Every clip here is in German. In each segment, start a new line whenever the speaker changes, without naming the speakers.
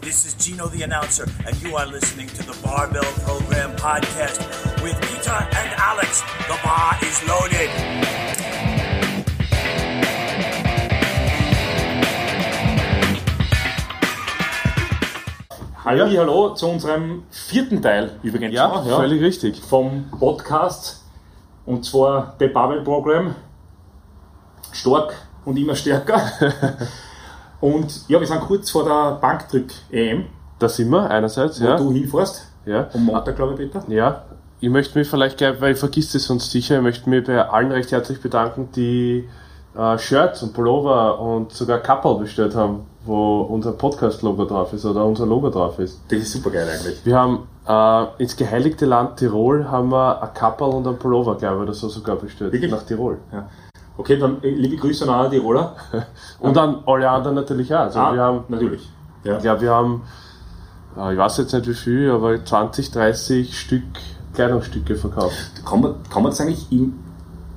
This is Gino the announcer, and you are listening to the Barbell Program podcast with Peter and Alex. The bar is loaded.
Hallo, hallo zu unserem vierten Teil übrigens.
Ja,
schon,
völlig richtig.
Vom Podcast und zwar The Bubble Program. Stark und immer stärker. und ja, wir sind kurz vor der Bankdrück-EM,
Da sind wir einerseits,
wo
ja.
du hinfährst.
ja.
Am Montag, glaube ich, Peter.
Ja, ich möchte mich vielleicht gleich, weil ich vergiss das sonst sicher, ich möchte mich bei allen recht herzlich bedanken, die äh, Shirts und Pullover und sogar Kappel bestellt haben, wo unser Podcast-Logo drauf ist oder unser Logo drauf ist.
Das ist super geil eigentlich.
Wir haben äh, ins geheiligte Land Tirol haben wir ein Kappel und ein Pullover, glaube ich, oder so sogar bestellt.
Wirklich?
Nach Tirol.
Ja. Okay, dann äh, liebe Grüße an alle Tiroler.
Und dann alle anderen natürlich auch. Also
Ah,
wir haben
natürlich. Ja.
Ich glaube, wir haben, äh, ich weiß jetzt nicht wie viel, aber 20, 30 Stück Kleidungsstücke verkauft.
Kann, man, kann man das eigentlich im,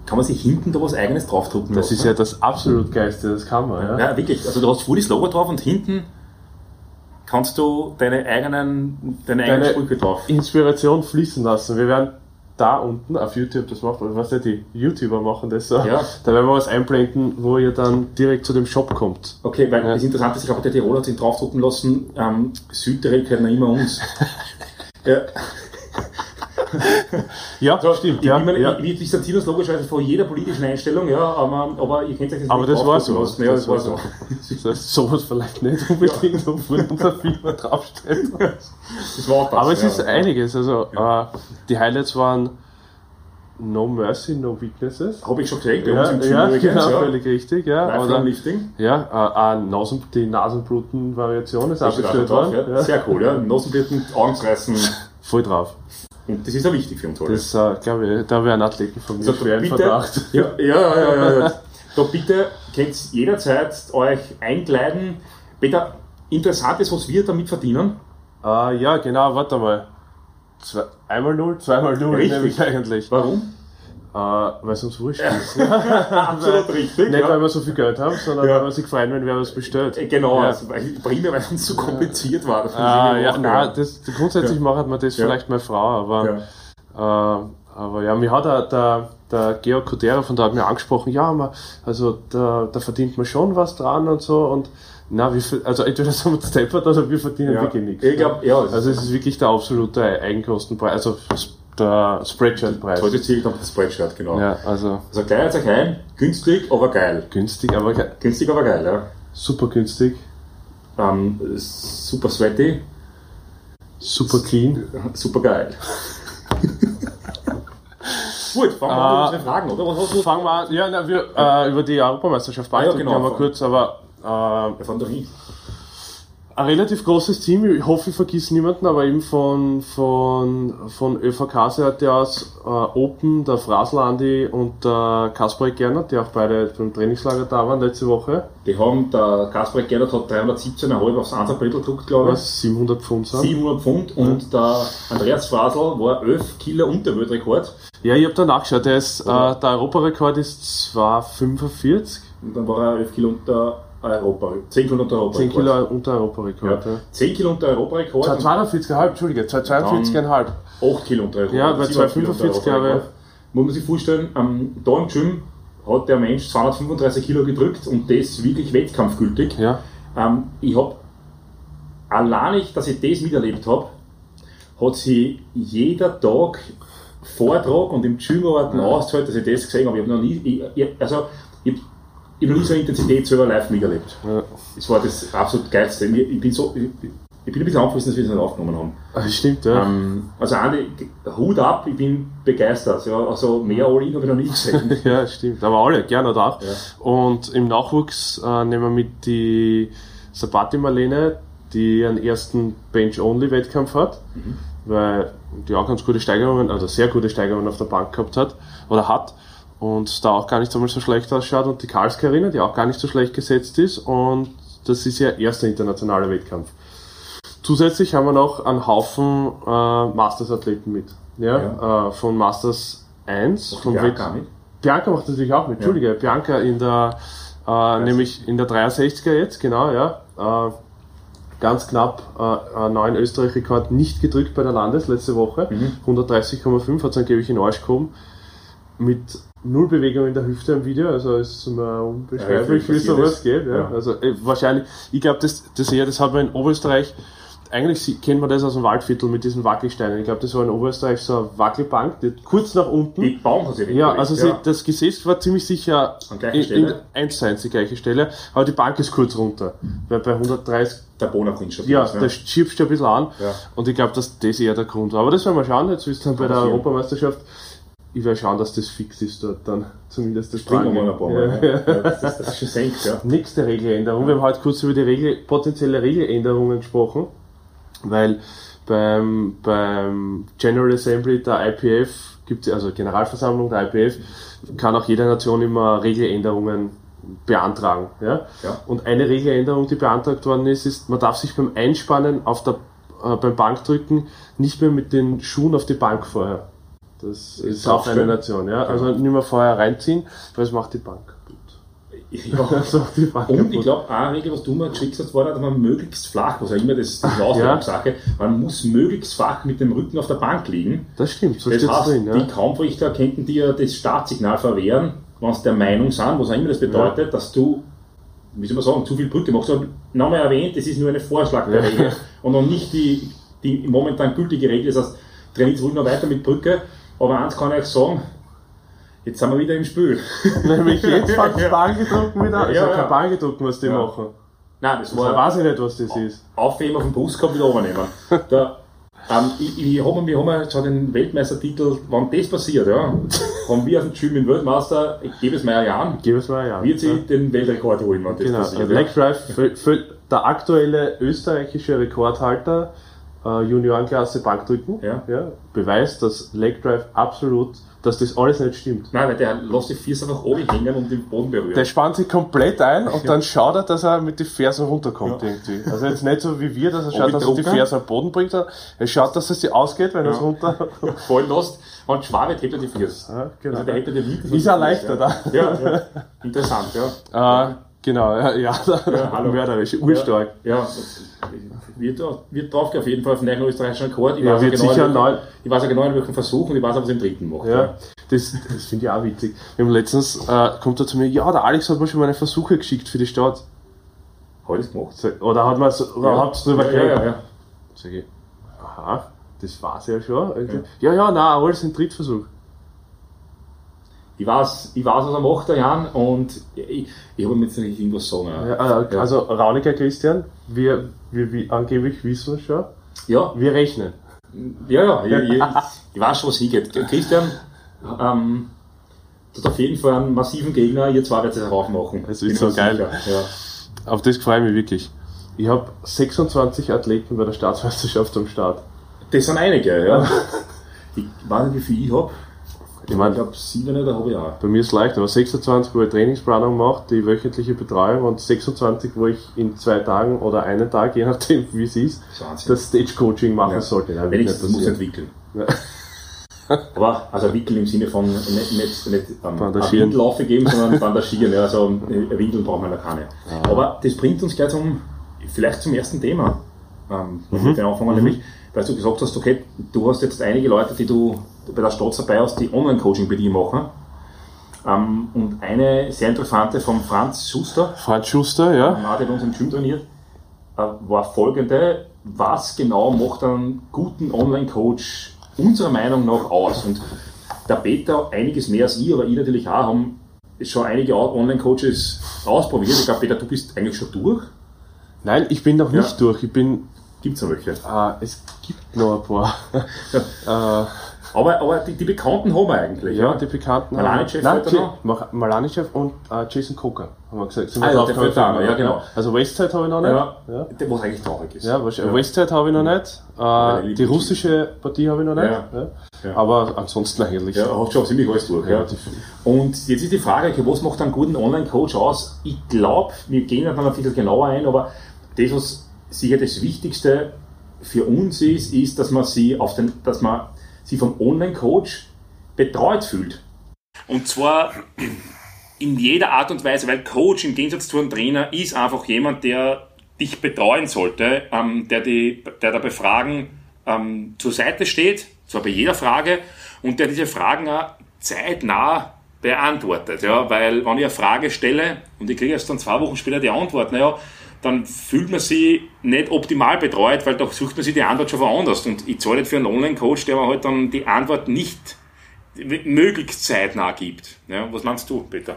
kann man sich hinten da was eigenes draufdrucken
Das ist ja das absolut Geiste, das kann man. Ja?
Ja, wirklich. Also du hast voll das Logo drauf und hinten kannst du deine eigenen, deine eigenen
Deine
Sprüche drauf.
Inspiration fließen lassen. Wir werden da unten auf YouTube, das macht, was ja die YouTuber machen das so,
Ja.
da werden wir was einblenden, wo ihr dann direkt zu dem Shop kommt.
Okay, weil
Ja.
das Interessante ist, ich habe der Tiroler hat draufdrucken lassen, ähm, Südtirol noch immer uns. ja,
Ja,
so,
stimmt.
Ich,
Ja,
ich, meine,
ja.
ich, ich distanziere uns logischerweise von jeder politischen Einstellung, ja, aber, aber ihr könnt euch das
Aber
nicht
das war
draufdrucken
so.
Ja,
Das
das war
war
so.
Das heißt, sowas vielleicht nicht unbedingt, obwohl unser Firma draufsteht.
Das war auch das,
Aber es
ja.
ist einiges. Also äh, die Highlights waren No Mercy, No Weaknesses.
Habe ich schon gesehen,
Ja,
Gym
ja,
übrigens,
genau,
ja.
völlig richtig. Ja, oder,
Lifting.
ja äh, äh, Nasen, die Nasenbluten-Variation ist
Das
abgestellt worden.
ja.
Ja.
Sehr cool, ja. Nasenbluten, Augen reißen.
Voll drauf.
Und das ist ja wichtig für uns alle.
Das äh, glaube ich, da wären Athleten von mir
So,
schwer im
bitte,
Verdacht.
Ja, ja, ja, ja, ja. Da bitte könnt ihr jederzeit euch einkleiden. Peter, interessant ist, was wir damit verdienen.
Äh, ja, genau, warte mal. Zwei, einmal null, zweimal null,
Richtig.
nämlich eigentlich.
Warum?
Äh, weil es uns wurscht ist.
Absolut richtig.
Nicht, weil
Ja.
wir so viel Geld haben, sondern
Ja.
weil wir sich freuen, wenn wer was bestellt.
Äh, Genau,
Ja.
also, weil, primär weil es zu kompliziert war. Das
Ah, ja,
auch
nein, das, grundsätzlich macht man das
Ja.
vielleicht meine Frau, aber,
ja.
äh, aber ja, mir hat der, der, der Georg Kudera von da hat mir angesprochen, ja, man, also da, da verdient man schon was dran und so und na, wie viel, also entweder sind wir steppert oder wir verdienen
Ja.
wirklich nichts.
Ich glaube, ja, das
Also es ist wirklich der absolute Eigenkostenpreis, also der Spreadshirt-Preis.
heute zählt noch das Spreadshirt, genau.
Ja, also
Also gleich euch ein, günstig, aber geil.
günstig, aber ge-
Günstig, aber geil, ja.
super günstig,
Ähm, super sweaty,
super clean.
super geil. Gut, fangen wir an
Ah.
mit unseren Fragen, oder? Was hast du?
Fangen wir an, ja, na, wir, äh, über die Europameisterschaft
Ah, ja, genau.
haben wir kurz, aber äh,
Ja, von der Rie.
Ein relativ großes Team, ich hoffe, ich vergiss niemanden, aber eben von, von, von ÖVK-Seite aus äh, Open, der Frasel Andi und der Kasper Gernert, die auch beide beim Trainingslager da waren letzte Woche.
Die haben, der Kasper Gernert hat 317,5 aufs Ansapbrettel gedruckt, glaube ich.
Was? 700 Pfund sind.
700 Pfund und der Andreas Frasel war 11 Kilo unter Weltrekord.
Ja, ich habe da nachgeschaut, der, ist, äh, der Europarekord ist 2,45,
Und dann war er 11 Kilo unter Europa, 10 Kilo unter
10
Europarekord.
Kilo unter Europarekord.
Ja.
Ja.
10 Kilo unter Europarekord. und
242,5, Entschuldige, 242,5.
8 Kilo unter Europa.
Ja, bei
7 Kilo
245
unter
glaube ich.
Europarekord. Muss man sich vorstellen, ähm, da im Gym hat der Mensch 235 Kilo gedrückt und das wirklich wettkampfgültig.
Ja.
Ähm, ich habe, allein dass ich das miterlebt habe, hat sie jeder Tag Vortrag und im Gym arbeiten ausgezahlt, dass ich das gesehen habe. Ich habe noch nie, ich, ich, also, ich, ich habe so eine Intensität selber live miterlebt.
Ja.
Das war das absolut geilste. Ich, bin so, ich, bin ein bisschen aufgefallen, dass wir das nicht aufgenommen haben.
Ah, Stimmt, ja.
Ähm, also Andi, Hut ab, ich bin begeistert. Ja, also mehr All-In habe ich noch nie gesehen.
Ja, stimmt. Aber alle, gerne da.
Ja.
Und im Nachwuchs äh, nehmen wir mit die Sabati Marlene, die einen ersten Bench-Only-Wettkampf hat,
Mhm.
weil die auch ganz gute Steigerungen, also sehr gute Steigerungen auf der Bank gehabt hat oder hat und da auch gar nicht einmal so schlecht ausschaut und die Karls-Karina, die auch gar nicht so schlecht gesetzt ist und das ist ihr erster internationaler Wettkampf. Zusätzlich haben wir noch einen Haufen äh, Masters-Athleten mit. Ja, Äh, von Masters 1, vom
Bianca mit?
Bianca macht natürlich auch mit, Entschuldige, Bianca in der, äh, nämlich in der 63er jetzt, genau, ja. Äh, ganz knapp äh, einen neuen Österreich-Rekord nicht gedrückt bei der Landes letzte Woche. 130,5 hat es angeblich in Arsch gekommen. Mit null Bewegung in der Hüfte am Video, also es ist mir unbeschreiblich,
Ja,
wie sowas geht. Ja.
Ja.
Also äh, wahrscheinlich, ich glaube, das, das, eher, das hat man in Oberösterreich, eigentlich sie- kennt man das aus dem Waldviertel mit diesen Wackelsteinen. Ich glaube, das war in Oberösterreich so eine Wackelbank, die kurz nach unten.
Die bauen hat sich
Ja, also sie, das Gesäß war ziemlich sicher
An
in, in
Stelle?
1 zu 1 die gleiche Stelle, aber die Bank ist kurz runter. Weil bei 130,
der Bonaprinz schon.
ja, da schiebst du ein bisschen an
Ja.
und ich glaube, dass das eher der Grund war. Aber das werden wir schauen, jetzt ist dann bei der. Europameisterschaft. Ich werde schauen, dass das fix ist dort dann, zumindest das
Springen wir mal ein paar Mal.
Ja.
Ja. Ja, das, das, das ist schon senkt, ja.
Nächste Regeländerung. Wir haben heute kurz über die Regel, potenzielle Regeländerungen gesprochen, weil beim, beim General Assembly der IPF gibt also Generalversammlung der IPF, kann auch jede Nation immer Regeländerungen beantragen. Ja?
Ja.
Und eine Regeländerung, die beantragt worden ist, ist, man darf sich beim Einspannen auf der, äh, beim Bankdrücken nicht mehr mit den Schuhen auf die Bank vorher. Das ist auch eine? Nation. Ja? Also nicht mehr vorher reinziehen, weil es macht die Bank kaputt.
ja.
Das macht die Bank
Und ich
kaputt.
glaube, eine Regel, was du mal geschickt hast, war, dass man möglichst flach, was auch immer das ist, die Auslegungssache, man muss möglichst flach mit dem Rücken auf der Bank liegen.
Das stimmt, so
Das heißt,
drin. Ja.
die Kampfrichter könnten dir das Startsignal verwehren, wenn sie der Meinung sind, was auch immer das bedeutet, dass du, wie soll man sagen, zu viel Brücke machst. Nochmal erwähnt, das ist nur eine Vorschlag der
Ja.
Regel und noch nicht die, die momentan gültige Regel. Das heißt, trainiert wohl noch weiter mit Brücke, aber eins kann ich euch sagen, jetzt sind wir wieder im Spiel.
Nämlich jetzt fängt das Bahngedrucken wieder an.
Ja,
Ja,
ja.
kein Bahngedrucken, was die
Ja.
machen.
Nein, das
Da
war
weiß ich nicht, was das ist.
aufheben auf den Bus gehabt, wieder runternehmen. Da, ähm, ich, ich hab, wir haben ja schon den Weltmeistertitel, wenn das passiert, ja, haben wir auf dem Gym den Weltmeister, ich gebe es mir ja an,
Gib es mal ja.
wird sie den Weltrekord holen, wenn das
Genau,
passiert.
also Leg Drive, der aktuelle österreichische Rekordhalter äh, Juniorenklasse Bankdrücken
Ja.
beweist, dass Leg Drive absolut, dass das alles nicht stimmt.
Nein, weil der lässt die Füße einfach oben hängen und den Boden berühren.
Der spannt sich komplett ein und dann schaut er, dass er mit den Fersen runterkommt irgendwie. Also jetzt nicht so wie wir, dass er schaut, dass er die? Fersen am Boden bringt, er schaut, dass es sich ausgeht, wenn er es runter...
fallen lässt, wenn Schwabe hebt er die Füße.
Ja, genau.
Also der hebt er die.
Ist er leichter,
ja. Ja, ja. Interessant, ja.
Äh, genau, ja, ja,
hallo.
mörderisch, urstark.
Ja, das wird, wird drauf auf jeden Fall auf den neuen österreichischen Rekord. Ich
Ja,
weiß genau,
sicher neu-
Ich weiß ja genau, in welchem Versuch und ich weiß auch, was er im dritten macht.
Ja, das, das finde ich auch witzig. Wir haben letztens, äh, kommt er zu mir, ja, der Alex hat mir schon meine Versuche geschickt für die Stadt.
Hat er das gemacht?
Oder hat man so, oder
Ja.
habt's drüber
ja,
geredet?
ja, ja.
Sag ich, aha, das war's ja schon. Ja, ja, nein, alles ein Drittversuch.
Ich weiß, ich weiß, was er macht, der Jan, und ich, ich habe ihm jetzt nicht irgendwas sagen.
Ja, äh, Also, Rauniger Christian, wir, wir, wir angeblich wissen schon,
ja,
wir rechnen.
ja, ja, ich, ich, ich weiß schon, was hingeht. Christian, ähm, das hat auf jeden Fall einen massiven Gegner, ihr zwei werdet es auch machen.
Das ist so geil.
Ja.
Auf das freue ich mich wirklich. Ich habe 26 Athleten bei der Staatsmeisterschaft am Start.
Das sind einige, ja. Ich weiß nicht, wie viel ich habe.
Ich mein-
ich glaube, sieben oder habe ich auch.
Bei mir ist leicht, aber 26, wo ich Trainingsplanung mache, die wöchentliche Betreuung und 26, wo ich in zwei Tagen oder einen Tag, je nachdem wie es ist,
Das
das Stage Coaching machen
Ja.
sollte. Nein, wird
Wenigstens
nicht
muss entwickeln.
Ja.
Aber, also entwickeln im Sinne von nicht, nicht, nicht ähm, Windellaufe geben, sondern bandagieren. Ja, also äh, Windeln brauchen wir noch keine. Aber das bringt uns gleich zum, vielleicht zum ersten Thema. Ähm,
Mhm.
mit dem anfangen, nämlich, weil du gesagt hast, okay, du hast jetzt einige Leute, die du bei der Stadt dabei hast, die Online-Coaching bei dir machen. Ähm, und eine sehr interessante von Franz Schuster,
Franz Schuster, ja.
der hat bei uns im Gym trainiert, äh, war folgende, was genau macht einen guten Online-Coach unserer Meinung nach aus? Und der Peter einiges mehr als ich, aber ich natürlich auch, haben schon einige Online-Coaches ausprobiert. Ich glaube, Peter, du bist eigentlich schon durch.
Nein, ich bin noch nicht
Ja.
durch. Ich bin,
Gibt es noch welche?
äh, es gibt noch ein paar. äh,
Aber, aber die, die Bekannten haben wir eigentlich.
ja, die bekannten.
Malanichev
und äh, Jason Coker, haben wir gesagt. Sind
Ah,
wir
ja,
drauf
der noch, ja, genau.
Also Westside habe ich noch nicht.
Ja,
ja.
Der, was eigentlich traurig ist.
Ja, wahrscheinlich. Westside habe ich noch nicht. Äh, die russische Partie habe ich noch nicht.
Ja.
Ja.
Ja.
Aber ansonsten eigentlich.
Ja, hast schon ziemlich alles durch. Ja. Und jetzt ist die Frage, okay, was macht einen guten Online-Coach aus? Ich glaube, wir gehen da dann ein bisschen genauer ein, aber das, was sicher das Wichtigste für uns ist, ist, dass man sie auf den, dass man sie vom Online-Coach betreut fühlt. Und zwar in jeder Art und Weise, weil Coach im Gegensatz zu einem Trainer ist einfach jemand, der dich betreuen sollte, ähm, der, die, der da bei Fragen ähm, zur Seite steht, zwar bei jeder Frage, und der diese Fragen auch zeitnah beantwortet. Ja, weil wenn ich eine Frage stelle und ich kriege erst dann zwei Wochen später die Antwort, naja, dann fühlt man sich nicht optimal betreut, weil da sucht man sich die Antwort schon woanders. Und ich zahle nicht für einen Online-Coach, der mir halt dann die Antwort nicht möglichst zeitnah gibt. Ja, was meinst du, Peter?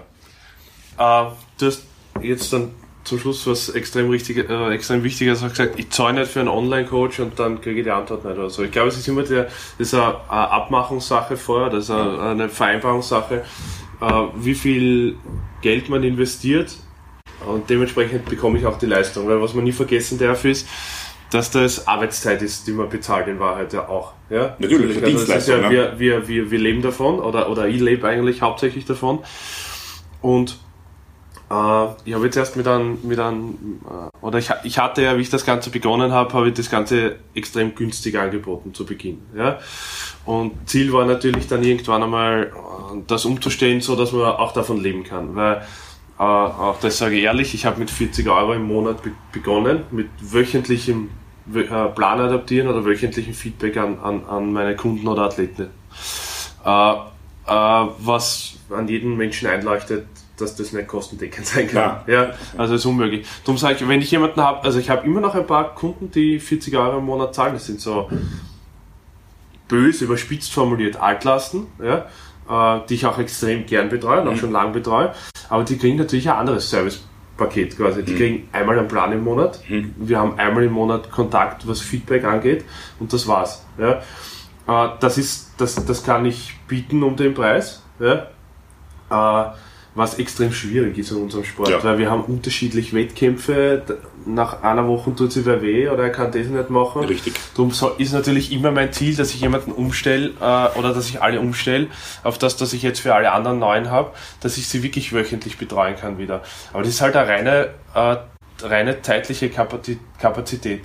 Äh, du hast jetzt dann zum Schluss was extrem, richtig, äh, extrem Wichtiges gesagt. Ich zahle nicht für einen Online-Coach und dann kriege ich die Antwort nicht oder. Ich glaube, es ist immer der, das ist eine, Abmachungssache vorher, das ist eine, eine Vereinbarungssache, äh, wie viel Geld man investiert und dementsprechend bekomme ich auch die Leistung. Weil was man nie vergessen darf ist, dass das Arbeitszeit ist, die man bezahlt in Wahrheit ja auch. Ja?
Natürlich,
also Dienstleistung. Ja, wir, wir, wir, wir leben davon oder, oder ich lebe eigentlich hauptsächlich davon. Und äh, ich habe jetzt erst mit einem, mit einem äh, oder ich, ich hatte ja, wie ich das Ganze begonnen habe, habe ich das Ganze extrem günstig angeboten zu Beginn. Ja? Und Ziel war natürlich dann irgendwann einmal äh, das umzustellen, so dass man auch davon leben kann. Weil äh, auch das sage ich ehrlich, ich habe mit 40 Euro im Monat be begonnen, mit wöchentlichem äh, Plan adaptieren oder wöchentlichem Feedback an, an, an meine Kunden oder Athleten. Äh, äh, was an jeden Menschen einleuchtet, dass das nicht kostendeckend sein kann. Ja, ja also ist unmöglich. Darum sage ich, wenn ich jemanden habe, also ich habe immer noch ein paar Kunden, die 40 Euro im Monat zahlen. Das sind so böse, überspitzt formuliert Altlasten, ja, äh, die ich auch extrem gern betreue und auch mhm. schon lange betreue. Aber die kriegen natürlich ein anderes Servicepaket quasi. Die mhm. kriegen einmal einen Plan im Monat. Mhm. Wir haben einmal im Monat Kontakt, was Feedback angeht und das war's. Ja. Äh, das, ist, das, das kann ich bieten um den Preis. Ja. Äh, was extrem schwierig ist in unserem Sport, ja. weil wir haben unterschiedlich Wettkämpfe. Nach einer Woche tut sie wer weh oder er kann das nicht machen.
Richtig.
Darum ist natürlich immer mein Ziel, dass ich jemanden umstelle äh, oder dass ich alle umstelle auf das, was ich jetzt für alle anderen neuen habe, dass ich sie wirklich wöchentlich betreuen kann wieder. Aber das ist halt eine reine, äh, reine zeitliche Kapazität.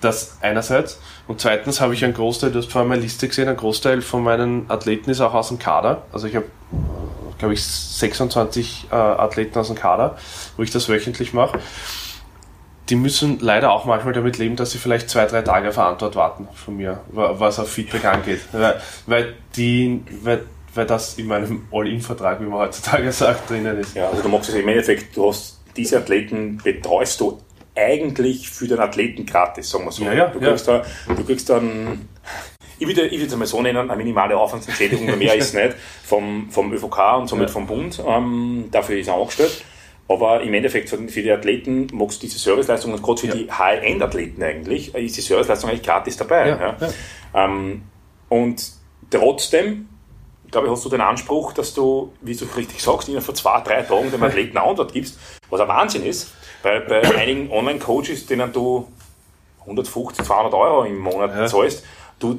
Das einerseits. Und zweitens habe ich einen Großteil, du hast vorhin meine Liste gesehen, ein Großteil von meinen Athleten ist auch aus dem Kader. Also ich habe glaube ich, 26 äh, Athleten aus dem Kader, wo ich das wöchentlich mache. Die müssen leider auch manchmal damit leben, dass sie vielleicht zwei, drei Tage auf Antwort warten von mir, was auf Feedback angeht. Weil, weil, die, weil, weil das in meinem All-In-Vertrag, wie man heutzutage sagt, drinnen ist.
Ja, also du machst es im Endeffekt, du hast diese Athleten betreust du eigentlich für den Athleten gratis, sagen wir so.
Ja, ja,
du, kriegst ja. Da, du kriegst dann ich würde ich es mal so nennen, eine minimale Aufwandsentschädigung, mehr ist nicht, vom, vom ÖVK und somit ja. vom Bund. Ähm, dafür ist er angestellt. Aber im Endeffekt für, die Athleten magst du diese Serviceleistung und gerade für ja. die High-End-Athleten eigentlich ist die Serviceleistung eigentlich gratis dabei. Ja. Ähm, und trotzdem, glaube ich, hast du den Anspruch, dass du, wie du richtig sagst, innerhalb von zwei, drei Tagen dem Athleten eine Antwort gibst, was ein Wahnsinn ist, weil bei einigen Online-Coaches, denen du 150, 200 Euro im Monat zahlst, du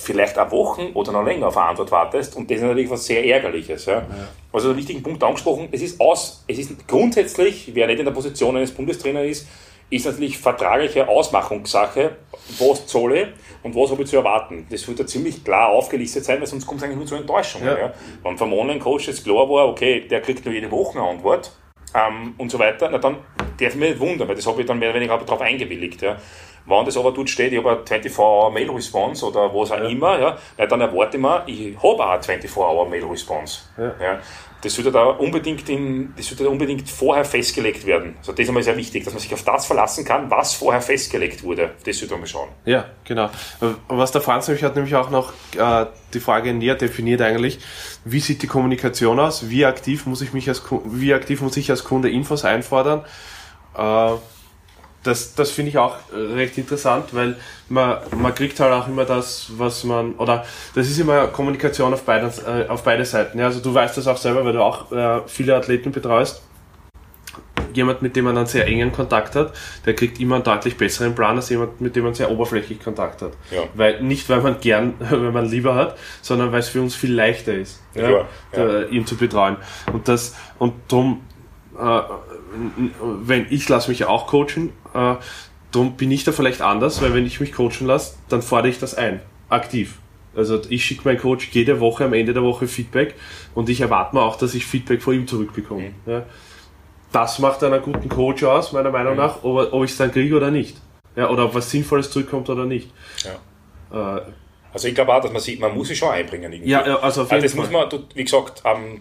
vielleicht auch Wochen oder noch länger auf eine Antwort wartest und das ist natürlich was sehr Ärgerliches. Ja. ja. Also einen wichtigen Punkt angesprochen, es ist aus, es ist grundsätzlich, wer nicht in der Position eines Bundestrainers ist, ist natürlich vertragliche Ausmachungssache, was zahle und was habe ich zu erwarten. Das wird ja ziemlich klar aufgelistet sein, weil sonst kommt es eigentlich nur zu Enttäuschungen. Ja. Ja. Wenn vom Online-Coach jetzt klar war, okay, der kriegt nur jede Woche eine Antwort ähm, und so weiter, na dann darf ich mich nicht wundern, weil das habe ich dann mehr oder weniger darauf eingewilligt. Ja. Wenn das aber dort steht, ich habe eine 24-Hour-Mail-Response oder was auch ja. immer, ja, dann erwarte ich mir, ich habe auch eine 24-Hour-Mail-Response. Ja. Ja. Das sollte da unbedingt in, das sollte da unbedingt vorher festgelegt werden. Also das ist einmal sehr wichtig, dass man sich auf das verlassen kann, was vorher festgelegt wurde. Das sollte man schauen.
Ja, genau. Was der Franz nämlich hat nämlich auch noch äh, die Frage näher definiert eigentlich, wie sieht die Kommunikation aus? Wie aktiv muss ich mich als wie aktiv muss ich als Kunde Infos einfordern? Äh, das, das finde ich auch recht interessant, weil man, man kriegt halt auch immer das, was man, oder das ist immer Kommunikation auf, beiden, äh, auf beide Seiten. Ja, also du weißt das auch selber, weil du auch äh, viele Athleten betreust. Jemand, mit dem man einen sehr engen Kontakt hat, der kriegt immer einen deutlich besseren Plan als jemand, mit dem man sehr oberflächlich Kontakt hat. Ja. Weil, nicht, weil man gern, weil man lieber hat, sondern weil es für uns viel leichter ist, ja, ja, ja. ihn zu betreuen. Und das, und darum, äh, wenn ich lasse mich auch coachen, äh, darum bin ich da vielleicht anders, weil wenn ich mich coachen lasse, dann fordere ich das ein, aktiv. Also ich schicke meinen Coach jede Woche am Ende der Woche Feedback und ich erwarte mir auch, dass ich Feedback von ihm zurückbekomme. Mhm. Ja. das macht einen guten Coach aus, meiner Meinung nach, ob, ob ich es dann kriege oder nicht. Ja, oder ob was Sinnvolles zurückkommt oder nicht.
Ja.
Äh,
Also ich glaube auch, dass man sieht, man muss sich schon einbringen. Irgendwie.
ja, ja, also auf
Also
jeden
das
Fall.
muss man, wie gesagt, am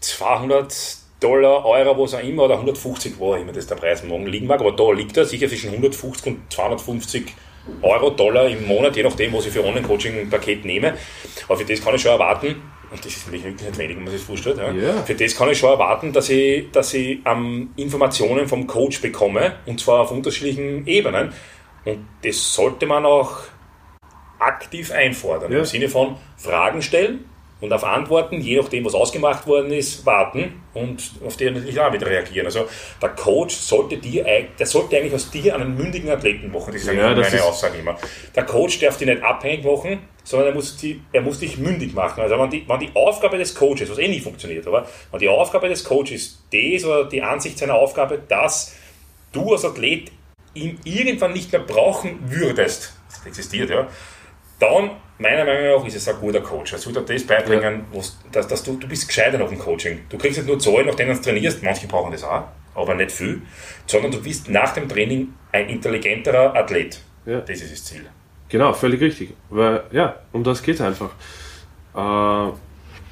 200 Dollar, Euro, was auch immer, oder 150, wo auch immer das der Preis morgen liegen mag, aber da liegt er sicher zwischen 150 und 250 Euro, Dollar im Monat, je nachdem, was ich für Online-Coaching-Paket nehme. Aber für das kann ich schon erwarten, und das ist wirklich nicht wenig, wenn man sich das vorstellt, ja.
Ja.
für das kann ich schon erwarten, dass ich, dass ich ähm, Informationen vom Coach bekomme, und zwar auf unterschiedlichen Ebenen. Und das sollte man auch aktiv einfordern.
Ja.
Im Sinne von Fragen stellen und auf Antworten, je nachdem, was ausgemacht worden ist, warten und auf die natürlich auch wieder reagieren. Also der Coach sollte dir, der sollte eigentlich aus dir einen mündigen Athleten machen. Das ist
Ja, das
meine
ist-
Aussage immer. Der Coach darf dich nicht abhängig machen, sondern er muss, die, er muss dich mündig machen. Also wenn die, wenn die Aufgabe des Coaches, was eh nie funktioniert, aber wenn die Aufgabe des Coaches das oder die Ansicht seiner Aufgabe, dass du als Athlet ihn irgendwann nicht mehr brauchen würdest, das existiert, ja, dann, meiner Meinung nach, ist es ein guter Coach. Er sollte das beibringen, was, dass, dass du, du bist gescheiter nach dem Coaching. Du kriegst nicht nur Zahlen, nach denen du trainierst, manche brauchen das auch, aber nicht viel, sondern du bist nach dem Training ein intelligenterer Athlet.
Ja.
Das ist das Ziel.
Genau, völlig richtig. Weil, ja, um das geht einfach. Äh,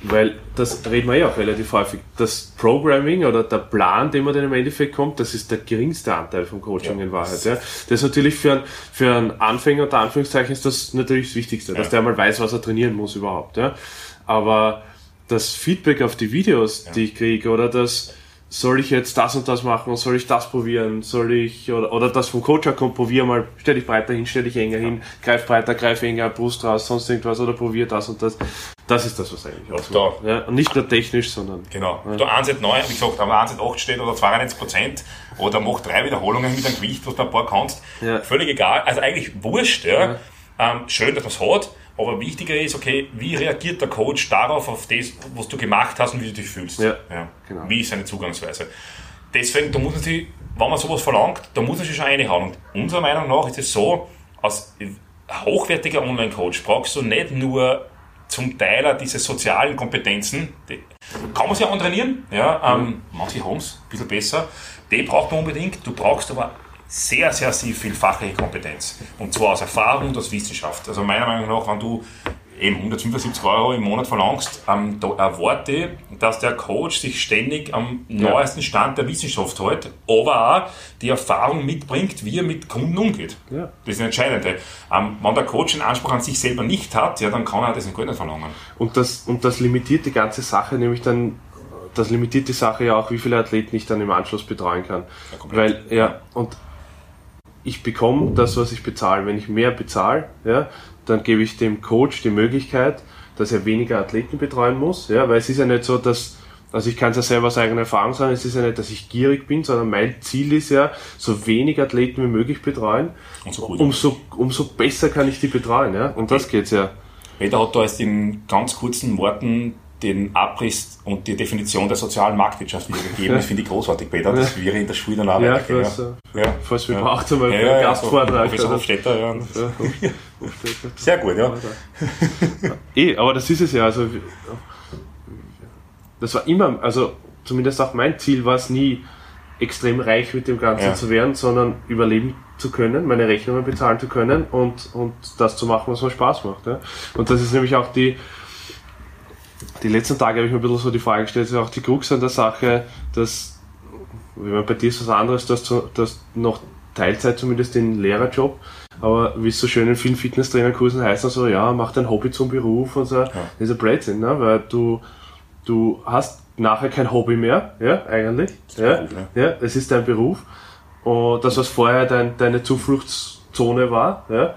weil das reden wir ja auch relativ häufig. Das Programming oder der Plan, den man dann im Endeffekt kommt, das ist der geringste Anteil vom Coaching
Ja.
in Wahrheit. Ja. Das ist natürlich für, einen- für einen Anfänger unter Anführungszeichen ist das natürlich das Wichtigste, dass
Ja.
der mal weiß, was er trainieren muss überhaupt. Ja. Aber das Feedback auf die Videos, die ich kriege, oder das soll ich jetzt das und das machen, soll ich das probieren, soll ich, oder, oder das vom Coach kommt, probier mal, stell dich breiter hin, stell dich enger hin, greif breiter, greif enger, Brust raus, sonst irgendwas, oder probier das und das. Das ist das, was eigentlich ausmacht. Ja, und nicht nur technisch, sondern
Genau. Wenn der 1,9, wie gesagt, am 1,8 steht oder 92 Prozent oder mach drei Wiederholungen mit einem Gewicht, was du ein paar kannst,
Ja.
völlig egal. Also eigentlich wurscht, ja. Ähm, schön, dass man es hat, aber wichtiger ist, okay, wie reagiert der Coach darauf, auf das, was du gemacht hast und wie du dich fühlst.
Ja, genau.
Wie ist seine Zugangsweise? Deswegen, da muss man sich, wenn man sowas verlangt, da muss man sich schon reinhauen. Und unserer Meinung nach ist es so, als hochwertiger Online-Coach brauchst du nicht nur zum Teil auch diese sozialen Kompetenzen, die kann man sich antrainieren, ja, ähm, manche haben es ein bisschen besser, die braucht man unbedingt, du brauchst aber sehr, sehr, sehr viel fachliche Kompetenz. Und zwar aus Erfahrung und aus Wissenschaft. Also meiner Meinung nach, wenn du eben 175 Euro im Monat verlangst, ähm, da erwarte dass der Coach sich ständig am neuesten Stand der Wissenschaft hält, aber auch die Erfahrung mitbringt, wie er mit Kunden umgeht.
Ja.
Das ist das Entscheidende. Ähm, wenn der Coach einen Anspruch an sich selber nicht hat, ja, dann kann er das in Geld nicht verlangen.
Und das, und das limitiert die ganze Sache, nämlich dann, das limitiert die Sache ja auch, wie viele Athleten ich dann im Anschluss betreuen kann.
Ja.
Weil, ja, und ich bekomme das, was ich bezahle. Wenn ich mehr bezahle, ja, dann gebe ich dem Coach die Möglichkeit, dass er weniger Athleten betreuen muss, ja, weil es ist ja nicht so, dass, also ich kann es ja selber aus eigener Erfahrung sagen, es ist ja nicht, dass ich gierig bin, sondern mein Ziel ist ja, so wenig Athleten wie möglich betreuen.
So.
Umso, umso besser kann ich die betreuen, ja. Und das geht's ja.
Peter hat da jetzt in ganz kurzen Worten den Abriss und die Definition der sozialen Marktwirtschaft wiedergegeben. Das finde ich großartig, Peter. Das wäre in der Schule dann auch
Ja,
weitergehen,
falls,
ja.
äh, falls wir braucht einmal
ja, ja,
Gastvortrag.
So, Professor
oder-
Hofstetter, ja.
Ja, Hofstetter.
Sehr gut, ja.
Eh, aber das ist es ja. Also, das war immer, also zumindest auch mein Ziel war es nie, extrem reich mit dem Ganzen
Ja.
zu werden, sondern überleben zu können, meine Rechnungen bezahlen zu können und, und das zu machen, was mir Spaß macht. Ja. Und das ist nämlich auch die, die letzten Tage habe ich mir ein bisschen so die Frage gestellt, ist auch die Krux an der Sache, dass, wenn man bei dir ist was anderes, dass du, dass noch Teilzeit zumindest den Lehrerjob, aber wie es so schön in vielen Fitnesstrainerkursen heißt, so, ja, mach dein Hobby zum Beruf und so, das ist ein Blödsinn, ne? weil du, du hast nachher kein Hobby mehr, ja, eigentlich, ja,
Beruf,
ja, es ist dein Beruf. Und das, was vorher dein, deine Zufluchtszone war, ja,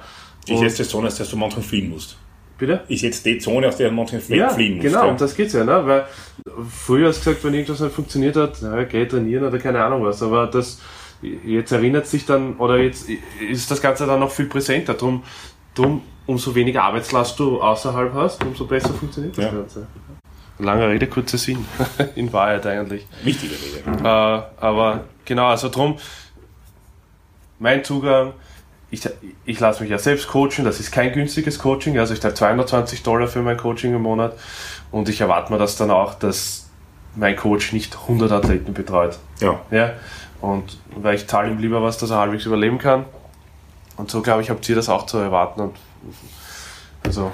Ist die Zone, aus der du manchmal fliehen musst.
Bitte?
Ist jetzt die Zone, aus der manchmal flie-
Ja,
musst.
genau,
ja.
um das geht's ja, ne? Weil früher hast du gesagt, wenn irgendwas nicht funktioniert hat, na, geh trainieren oder keine Ahnung was, aber das jetzt erinnert sich dann, oder jetzt ist das Ganze dann noch viel präsenter, drum, drum umso weniger Arbeitslast du außerhalb hast, umso besser funktioniert das
Ja.
Ganze. Lange Rede, kurzer Sinn, in Wahrheit eigentlich.
Wichtige Rede.
Äh, aber genau, also drum, mein Zugang, ich, ich lasse mich ja selbst coachen, das ist kein günstiges Coaching, also ich zahle 220 Dollar für mein Coaching im Monat und ich erwarte mir das dann auch, dass mein Coach nicht 100 Athleten betreut.
Ja.
Ja, und weil ich zahle ihm lieber was, dass er halbwegs überleben kann. Und so, glaube ich, habt ihr das auch zu erwarten. Und also,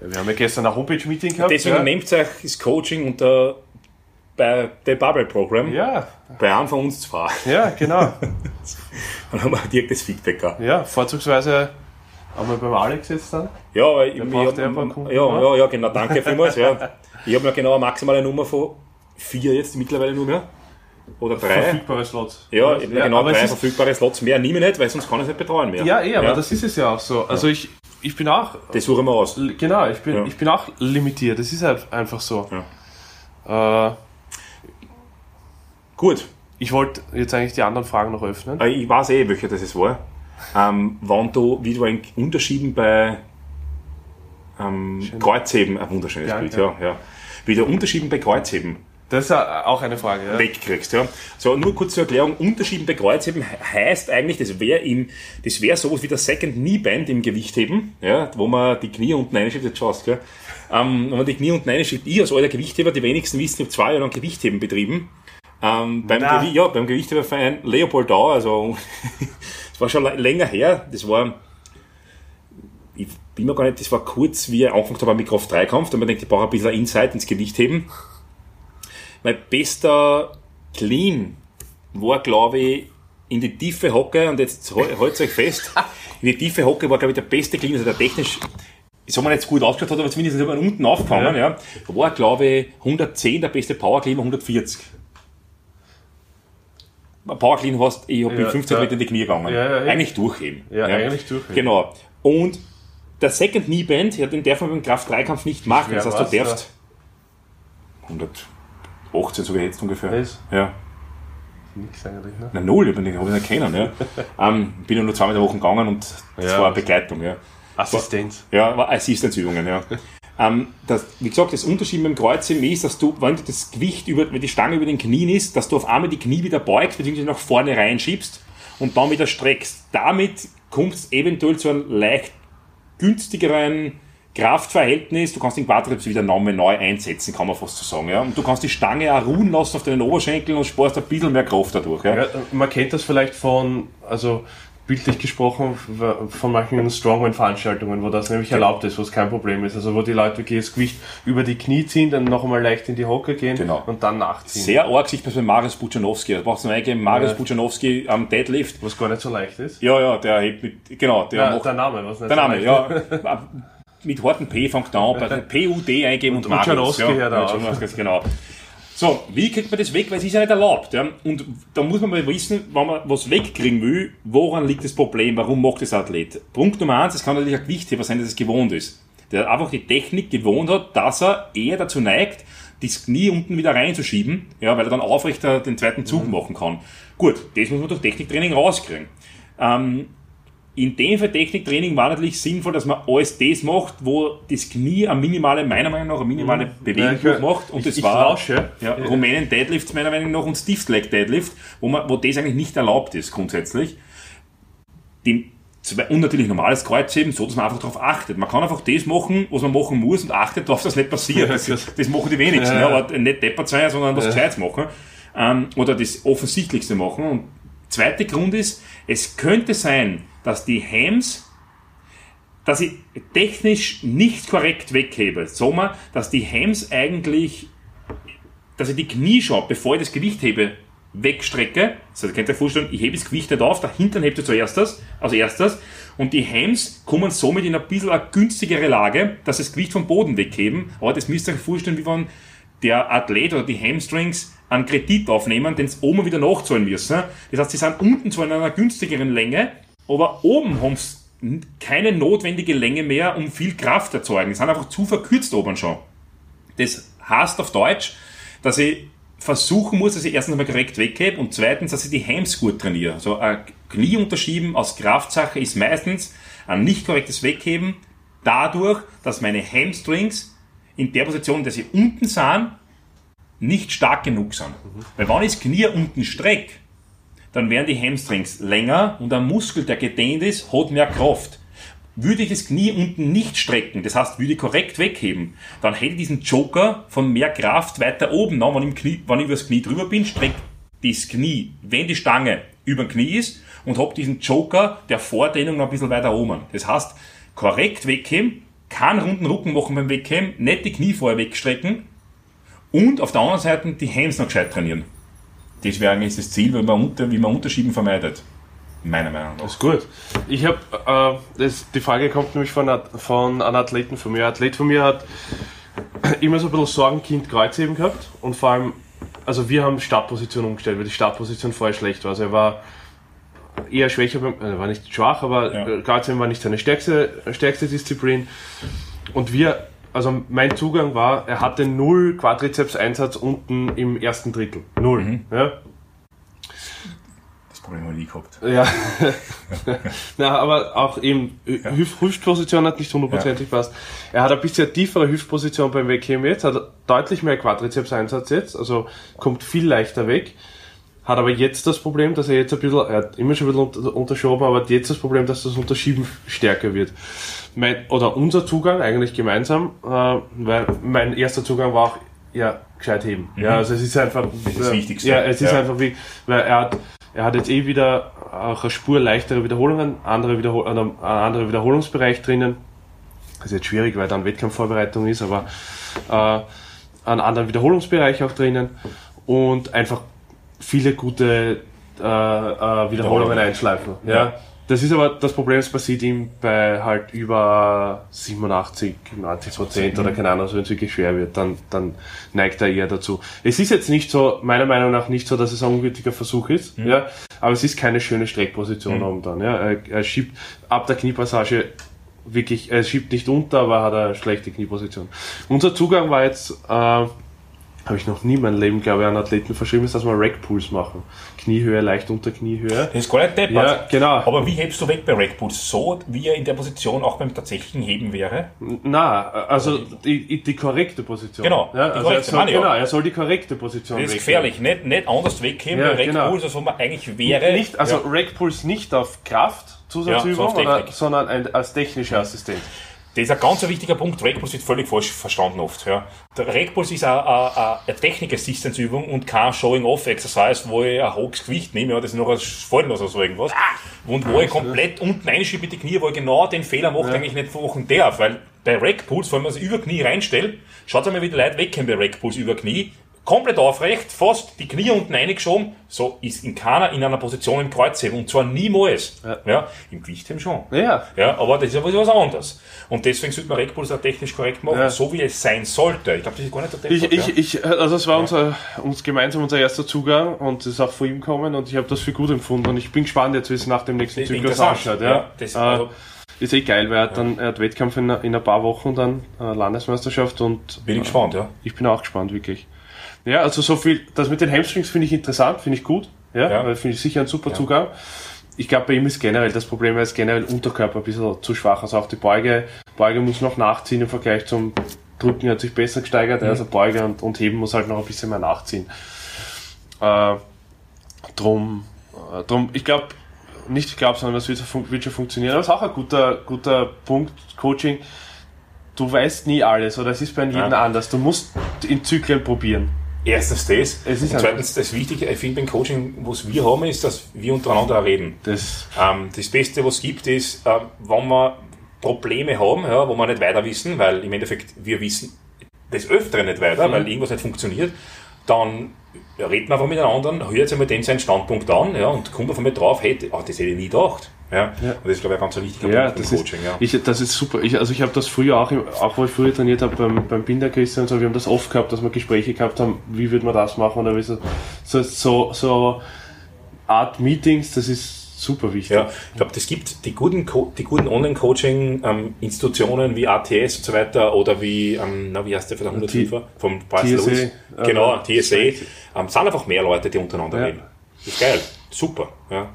wir haben ja gestern ein Homepage-Meeting gehabt.
Deswegen
ja.
nehmt euch das Coaching unter bei The Bubble Program
ja,
bei einem von uns zwei.
ja, genau.
Dann haben wir direkt das Feedback gehabt.
Ja, vorzugsweise einmal beim Alex jetzt dann.
Ja, aber ich, ich hab, ja,
oder?
ja, ja, genau, danke vielmals. Ja. Ich habe mir genau eine maximale Nummer von vier jetzt mittlerweile nur mehr. Oder drei.
Verfügbare Slots.
Ja, ich mir genau drei verfügbare Slots mehr nehme ich nicht, weil sonst kann ich es nicht betreuen mehr.
Ja, eh, aber das ist es ja auch so. Also ich, ich bin auch,
Das suchen wir aus.
genau, ich bin,
Ja.
ich bin auch limitiert. Das ist halt einfach so. Äh,
Gut,
ich wollte jetzt eigentlich die anderen Fragen noch öffnen.
Äh, ich weiß eh, welcher das es war. Ähm, wann du, wie du einen Unterschieden bei ähm, Kreuzheben, ein wunderschönes
Ja,
Bild,
ja.
ja, ja. Wie du Unterschieden bei Kreuzheben
Das ist auch eine Frage. Ja.
wegkriegst. Ja. So, nur kurz zur Erklärung. Unterschieden bei Kreuzheben he- heißt eigentlich, das wäre im, das wäre sowas wie der Second Knee Band im Gewichtheben, ja, wo man die Knie unten reinschiebt, jetzt schaust, gell. Ähm, wenn man die Knie unten reinschiebt, ich als alter Gewichtheber, die wenigsten wissen, ich habe zwei Jahre lang Gewichtheben betrieben. Ähm, beim,
Na.
Gewi ja, beim Gewichtheberverein Leopoldau, also, das war schon länger her, das war, ich bin mir gar nicht, das war kurz, wie ich angefangen habe mit Kraft-3-Kampf, da man denkt, ich brauche ein bisschen Insight ins Gewichtheben. Mein bester Clean war, glaube ich, in die tiefe Hocke, und jetzt haltet euch fest, in die tiefe Hocke war, glaube ich, der beste Clean, also der technisch, ich sag mal nicht so gut ausgeschaut hat, aber zumindest ist er unten aufgefangen, ja. war, glaube ich, 110, der beste Power Clean war 140. Power Clean hast, ich hab
Ja,
mit 15
ja.
Meter in die Knie gegangen.
Ja, ja, ja.
Eigentlich durchheben.
Ja, eigentlich durchheben.
Genau. Und der Second Knee Band, ja, den darf man beim Kraft-3-Kampf nicht machen. Das heißt, du darfst 118 sogar jetzt ungefähr.
Was?
Ja.
Nix eigentlich, ne?
Na null, ich bin habe ich nicht kennen. Ja. ähm, bin ja nur zweimal in der Woche gegangen und das
Ja.
war Begleitung. Ja.
Assistenz.
Ja, war Assistenzübungen, ja. ähm, das, wie gesagt, das Unterschied beim Kreuzheben ist, dass du, wenn du das Gewicht über, wenn die Stange über den Knien ist, dass du auf einmal die Knie wieder beugst, beziehungsweise nach vorne reinschiebst und dann wieder streckst. Damit kommst du eventuell zu einem leicht günstigeren Kraftverhältnis. Du kannst den Quadrizeps wieder nochmal neu einsetzen, kann man fast so sagen. Ja. Und du kannst die Stange auch ruhen lassen auf deinen Oberschenkeln und sparst ein bisschen mehr Kraft dadurch. Ja.
Ja, man kennt das vielleicht von, also bildlich gesprochen, von manchen Strongman-Veranstaltungen, wo das nämlich erlaubt ist, wo es kein Problem ist. Also wo die Leute wirklich das Gewicht über die Knie ziehen, dann noch einmal leicht in die Hocke gehen
Genau.
und dann nachziehen.
Sehr arg sieht man bei Marius Buchanowski. Da brauchst du einen eigenen Marius
Ja.
Buchanowski am Deadlift.
Was gar nicht so leicht ist.
Ja, ja, der hebt mit, genau, der
Ja,
macht
der Name, was nicht
Der
so
Name, ja. Mit harten P fängt an, bei PUD eingeben und,
Und
Marius.
Buchanowski
Ja,
hört
ja, genau. So, wie kriegt man das weg? Weil es ist ja nicht erlaubt. Ja? Und da muss man mal wissen, wenn man was wegkriegen will, woran liegt das Problem? Warum macht das Athlet? Punkt Nummer eins, es kann natürlich ein Gewichtheber sein, dass es gewohnt ist. Der einfach die Technik gewohnt hat, dass er eher dazu neigt, das Knie unten wieder reinzuschieben, ja, weil er dann aufrechter den zweiten Zug machen kann. Gut, das muss man durch Techniktraining rauskriegen. Ähm, in dem Fall Techniktraining war natürlich sinnvoll, dass man alles das macht, wo das Knie eine minimale, meiner Meinung nach, eine minimale Bewegung
Mhm. Ja, ich-
macht. Und
ich-
das
ich
war
lausche.
ja, Rumänen Deadlifts meiner Meinung nach und Stiff Leg Deadlift, wo, man, wo das eigentlich nicht erlaubt ist grundsätzlich. Zwei- und natürlich normales Kreuzheben, so dass man einfach darauf achtet. Man kann einfach das machen, was man machen muss und achtet darauf, dass das nicht passiert. Das, das machen die wenigsten.
Ja.
Ja. aber nicht deppert sein, sondern was Gescheites machen. Ähm, oder das Offensichtlichste machen. Und zweiter Grund ist, es könnte sein, dass die Hams dass ich technisch nicht korrekt weghebe. Wir, dass die Hams eigentlich, dass ich die Knie schon, bevor ich das Gewicht hebe, wegstrecke. Also, ihr könnt euch vorstellen, ich hebe das Gewicht nicht auf, der Hintern hebt er zuerst das, als erstes. Und die Hams kommen somit in ein bisschen eine günstigere Lage, dass sie das Gewicht vom Boden wegheben. Aber das müsst ihr euch vorstellen, wie wenn der Athlet oder die Hamstrings einen Kredit aufnehmen, den sie oben wieder nachzahlen müssen. Das heißt, sie sind unten zwar in einer günstigeren Länge, aber oben haben sie keine notwendige Länge mehr, um viel Kraft zu erzeugen. Die sind einfach zu verkürzt oben schon. Das heißt auf Deutsch, dass ich versuchen muss, dass ich erstens einmal korrekt weghebe und zweitens, dass ich die Hams gut trainiere. Also ein Knie unterschieben aus Kraftsache ist meistens ein nicht korrektes Wegheben dadurch, dass meine Hamstrings in der Position, dass sie unten sind, nicht stark genug sind. Weil wenn ich das Knie unten strecke, dann werden die Hamstrings länger und ein Muskel, der gedehnt ist, hat mehr Kraft. würde ich das Knie unten nicht strecken, das heißt, würde ich korrekt wegheben, dann hätte ich diesen Joker von mehr Kraft weiter oben. Wenn ich, Knie, wenn ich über das Knie drüber bin, streckt das Knie, wenn die Stange über dem Knie ist, und habe diesen Joker der Vordehnung noch ein bisschen weiter oben. Das heißt, korrekt wegheben, keinen runden Rücken machen beim Wegheben, nicht die Knie vorher wegstrecken und auf der anderen Seite die Hams noch gescheit trainieren. Das wäre eigentlich das Ziel, wie man, unter, wie man Unterschieben vermeidet. Meiner Meinung nach.
Das ist gut. Ich habe, äh, die Frage kommt nämlich von, von einem Athleten von mir. Ein Athlet von mir hat immer so ein bisschen Sorgenkind Kreuzheben gehabt und vor allem, also wir haben Startposition umgestellt, weil die Startposition vorher schlecht war. Also er war eher schwächer, äh, war nicht schwach, aber ja. Kreuzheben war nicht seine stärkste, stärkste Disziplin. Und wir, also mein Zugang war, er hatte null Quadrizeps-Einsatz unten im ersten Drittel. Null. Mhm. Ja?
Das Problem habe ich nie gehabt.
Ja. Na, aber auch eben, ja. Hüftposition hat nicht hundertprozentig ja. passt. Er hat ein bisschen tiefere Hüftposition beim Wegheben jetzt, hat deutlich mehr Quadrizeps-Einsatz jetzt, also kommt viel leichter weg hat aber jetzt das Problem, dass er jetzt ein bisschen, er hat immer schon ein bisschen unterschoben, aber hat jetzt das Problem, dass das Unterschieben stärker wird. Mein, oder unser Zugang eigentlich gemeinsam, äh, weil mein erster Zugang war auch, ja, gescheit heben. Mhm. Ja, also es ist einfach,
das, ist das Wichtigste.
Ja, es ist ja. einfach wie, weil er hat, er hat jetzt eh wieder auch eine Spur leichtere Wiederholungen, andere, Wiederhol einen anderen Wiederholungsbereich drinnen. Das ist jetzt schwierig, weil dann Wettkampfvorbereitung ist, aber äh, einen anderen Wiederholungsbereich auch drinnen und einfach viele gute äh, äh, Wiederholungen einschleifen. Ja. ja. Das ist aber das Problem, es passiert ihm bei halt über 87, 90 Prozent oder keine Ahnung, wenn es wirklich schwer wird, dann, dann neigt er eher dazu. Es ist jetzt nicht so, meiner Meinung nach nicht so, dass es ein ungültiger Versuch ist, mhm. ja, aber es ist keine schöne Streckposition mhm. momentan, ja. Er, er schiebt ab der Kniepassage wirklich, er schiebt nicht unter, aber hat eine schlechte Knieposition. Unser Zugang war jetzt, äh, habe ich noch nie in meinem Leben, glaube ich, an Athleten verschrieben, ist, dass wir Rack-Pools machen. Kniehöhe, leicht unter Kniehöhe.
Das ist gar nicht deppert.
Ja, genau.
Aber wie hebst du weg bei Rack-Pools? So, wie er in der Position auch beim tatsächlichen Heben wäre?
Na, also die, die korrekte Position.
Genau,
ja, also er soll, genau, er soll die korrekte Position
Das ist gefährlich. Nicht, nicht anders wegheben ja, bei Rack-Pools, genau. als man eigentlich wäre.
Nicht, also ja. Rack-Pools nicht auf Kraft, Zusatzübung, ja, so sondern ein, als technischer Assistent.
Das ist ein ganz wichtiger Punkt. Regpuls wird völlig falsch verstanden oft. Ja. Der Regpuls ist eine, eine, eine Technik-Assistance-Übung und kein Showing-Off-Exercise, wo ich ein hohes Gewicht nehme, ja, das ist noch ein Fallen oder so irgendwas. Und wo ich komplett unten einschiebe mit den Knie, wo ich genau den Fehler mache, ja. eigentlich nicht machen darf. Weil bei Rackpulse, wenn man sich über Knie reinstellt, schaut einmal, wie die Leute wegkommen bei Rackpulse über Knie komplett aufrecht, fast die Knie unten reingeschoben, so ist in keiner in einer Position im Kreuzheben und zwar niemals. Ja. ja Im Gewichtheben schon.
Ja.
ja. Aber das ist ja was anderes. Und deswegen sollte man Red auch technisch korrekt machen, ja. so wie es sein sollte. Ich glaube, das ist gar nicht der
ich, ich, ich, Also es war unser, uns gemeinsam unser erster Zugang und es ist auch vor ihm gekommen und ich habe das für gut empfunden und ich bin gespannt jetzt, wie es nach dem nächsten Zyklus ausschaut. Ja. Das, also, ist eh geil, weil er hat dann er hat Wettkampf in, in ein paar Wochen dann äh, Landesmeisterschaft und
bin ich gespannt, ja.
Ich bin auch gespannt, wirklich. Ja, also so viel, das mit den Hamstrings finde ich interessant, finde ich gut. Ja, ja. finde ich sicher ein super ja. Zugang. Ich glaube, bei ihm ist generell das Problem, er ist generell Unterkörper ein bisschen zu schwach. Also auch die Beuge, Beuge muss noch nachziehen im Vergleich zum Drücken hat sich besser gesteigert. Mhm. Also Beuge und, und Heben muss halt noch ein bisschen mehr nachziehen. Äh, drum, äh, drum, ich glaube, nicht ich glaube, sondern das wird, wird schon funktionieren. Aber es ist auch ein guter, guter Punkt, Coaching. Du weißt nie alles, oder es ist bei jedem ja. anders. Du musst in Zyklen probieren.
Erstens das. Zweitens das Wichtige, ich finde beim Coaching, was wir haben, ist, dass wir untereinander reden. Das, ähm, das Beste, was es gibt, ist, äh, wenn wir Probleme haben, ja, wo wir nicht weiter wissen, weil im Endeffekt wir wissen des Öfteren nicht weiter, mhm. weil irgendwas nicht funktioniert, dann reden wir einfach miteinander, hört jetzt einmal den seinen Standpunkt an ja, und kommt einfach mal drauf, hey, ach, das hätte ich nie gedacht. Ja, ja. Und das ist, glaube ich, ein ganz wichtiger
ja, Punkt im Coaching. Ist, ja. Ich, das ist super. Ich, also ich habe das früher auch, auch wo ich früher trainiert habe beim, beim Binderkiste und so, wir haben das oft gehabt, dass wir Gespräche gehabt haben, wie würde man das machen oder wie so, so, so, so Art Meetings, das ist super wichtig.
Ja, ich glaube, das gibt die guten, die guten Online-Coaching-Institutionen ähm, wie ATS und so weiter oder wie, ähm, na, wie heißt der von der 105 vom TSA, Lewis? Genau, TSA. Ähm, sind einfach mehr Leute, die untereinander ja. reden. Das ist geil. Super. Ja.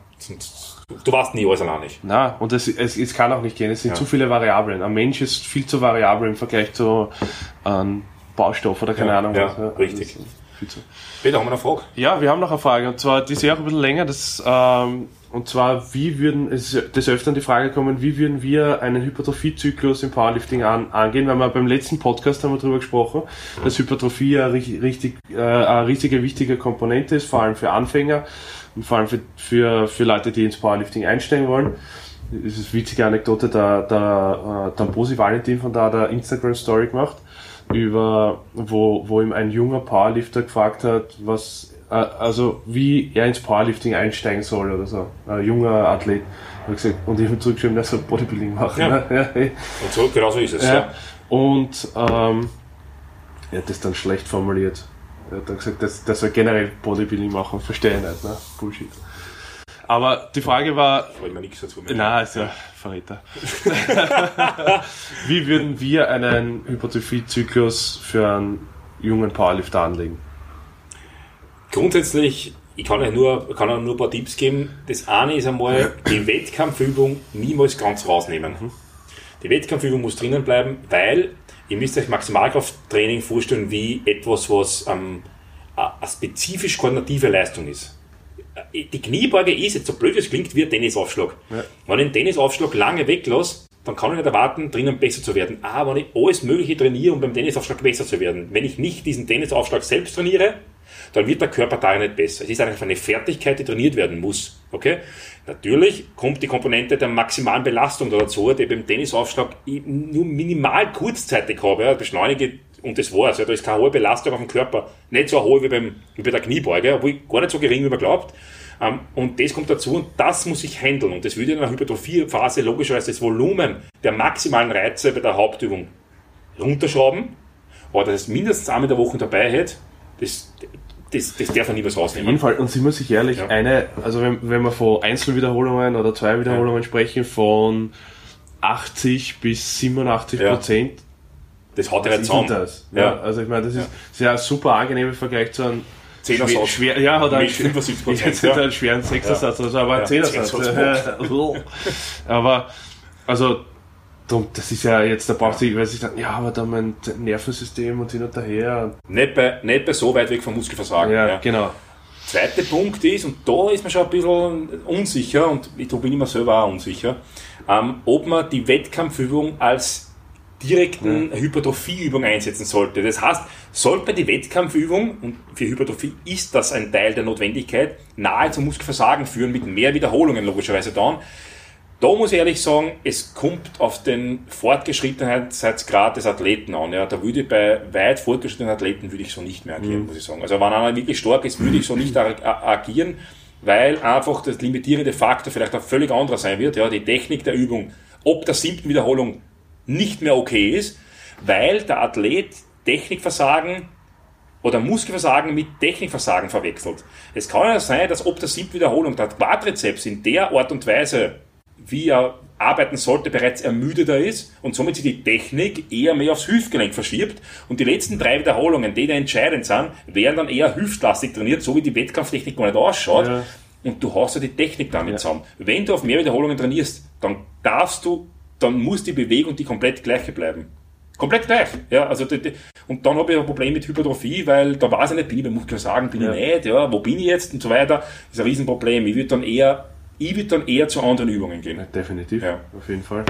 Du warst nie alles allein nicht.
Na, und es, es, es kann auch nicht gehen. Es sind ja. zu viele Variablen. Ein Mensch ist viel zu variabel im Vergleich zu einem Baustoff oder keine
ja,
Ahnung.
Ja, was. richtig. Peter, haben wir noch eine Frage?
Ja, wir haben noch eine Frage, und zwar, die ist ja auch ein bisschen länger, das, ähm, und zwar, wie würden, es ist des Öfteren die Frage kommen, wie würden wir einen Hypertrophiezyklus im Powerlifting an, angehen, weil wir beim letzten Podcast haben wir darüber gesprochen, dass Hypertrophie eine, richtig, richtig, äh, eine riesige, wichtige Komponente ist, vor allem für Anfänger und vor allem für, für, für Leute, die ins Powerlifting einsteigen wollen. Das ist eine witzige Anekdote, der, der, äh, Tamposi Valentin von da der Instagram-Story gemacht, über, wo, wo ihm ein junger Powerlifter gefragt hat, was, äh, also wie er ins Powerlifting einsteigen soll oder so. Ein junger Athlet. Und, ich habe zurückgeschrieben, er soll Bodybuilding machen.
Ja.
ne? Ja.
Und so, genau so ist es.
ja.
Ja.
Und ähm, er hat das dann schlecht formuliert. Er hat dann gesagt, dass, dass er generell Bodybuilding machen, verstehe ich nicht, ne? Bullshit. Aber die Frage war,
Wollte mir nichts dazu
na, ist ja Verräter. Wie würden wir einen Hypertrophie-Zyklus für einen jungen Powerlifter anlegen?
Grundsätzlich, ich kann euch nur, kann euch nur ein paar Tipps geben. Das eine ist einmal, die Wettkampfübung niemals ganz rausnehmen. Die Wettkampfübung muss drinnen bleiben, weil ihr müsst euch Maximalkrafttraining vorstellen wie etwas, was ähm, eine spezifisch koordinative Leistung ist. Äh, Die Kniebeuge ist, jetzt so blöd es klingt, wie ein Tennisaufschlag.
Ja.
Wenn ich den Tennisaufschlag lange weglasse, dann kann ich nicht erwarten, drinnen besser zu werden. Aber wenn ich alles Mögliche trainiere, um beim Tennisaufschlag besser zu werden, wenn ich nicht diesen Tennisaufschlag selbst trainiere, dann wird der Körper darin nicht besser. Es ist einfach eine Fertigkeit, die trainiert werden muss. Okay? Natürlich kommt die Komponente der maximalen Belastung da dazu, die beim Tennisaufschlag nur minimal kurzzeitig habe. Ja, beschleunige und das war's. Ja, da ist keine hohe Belastung auf dem Körper. Nicht so hohe wie, beim, wie bei der Kniebeuge, obwohl gar nicht so gering, wie man glaubt. Ähm, und das kommt dazu und das muss ich handeln. Und das würde in einer Hypertrophiephase logischerweise das Volumen der maximalen Reize bei der Hauptübung runterschrauben. Aber dass es mindestens einmal in der Woche dabei hätte, das, das, das darf man niemals
Auf jeden
rausnehmen.
Fall, und sind wir sich ehrlich,
Ja.
eine, also wenn, wenn wir von Einzelwiederholungen oder zwei Wiederholungen sprechen, von 80 bis 87
Ja.
Prozent,
Das haut ja
was
zusammen.
das?
Ja.
Ja. also ich meine, das ist sehr super angenehm im Vergleich zu einem
Zehner
schwer,
Satz.
schwer, ja,
Mit
einen,
75%,
jetzt
ja.
einen schweren Sechsersatz oder so, aber ein
Ja,
Zehnersatz.
Zehnersatz.
aber, also, drum, das ist ja jetzt, da braucht sich, weil sich dann, ja, aber dann mein Nervensystem und hin und her.
Nicht bei, nicht bei so weit weg vom Muskelversagen.
Ja,
ja.
genau.
Zweiter Punkt ist, und da ist man schon ein bisschen unsicher, und ich da bin ich mir selber auch unsicher, ähm, ob man die Wettkampfübung als direkten Hypertrophieübung einsetzen sollte. Das heißt, sollte die Wettkampfübung, und für Hypertrophie ist das ein Teil der Notwendigkeit, nahe zum Muskelversagen führen, mit mehr Wiederholungen logischerweise dann, da muss ich ehrlich sagen, es kommt auf den Fortgeschrittenheitsgrad des Athleten an. Ja, da würde ich bei weit fortgeschrittenen Athleten würde ich so nicht mehr agieren, muss ich sagen. Also wenn einer wirklich stark ist, würde ich so nicht ag- agieren, weil einfach das limitierende Faktor vielleicht ein völlig anderer sein wird. Ja, die Technik der Übung, ob der siebten Wiederholung nicht mehr okay ist, weil der Athlet Technikversagen oder Muskelversagen mit Technikversagen verwechselt. Es kann ja sein, dass ob der siebten Wiederholung der Quadrizeps in der Art und Weise, wie er arbeiten sollte, bereits ermüdeter ist und somit sich die Technik eher mehr aufs Hüftgelenk verschiebt und die letzten drei Wiederholungen, die da entscheidend sind, werden dann eher hüftlastig trainiert, so wie die Wettkampftechnik gar nicht ausschaut.
Ja.
Und du hast ja die Technik damit zusammen. Wenn du auf mehr Wiederholungen trainierst, dann darfst du, dann muss die Bewegung die komplett gleiche bleiben. Komplett gleich. Ja, also die, die, und dann habe ich ein Problem mit Hypertrophie, weil da weiß ich nicht, bin ich beim Muskelversagen, bin
Ja.
ich nicht, ja, wo bin ich jetzt und so weiter. Das ist ein Riesenproblem. Ich würde dann eher, ich würde dann eher zu anderen Übungen gehen.
Definitiv,
Ja.
auf jeden Fall.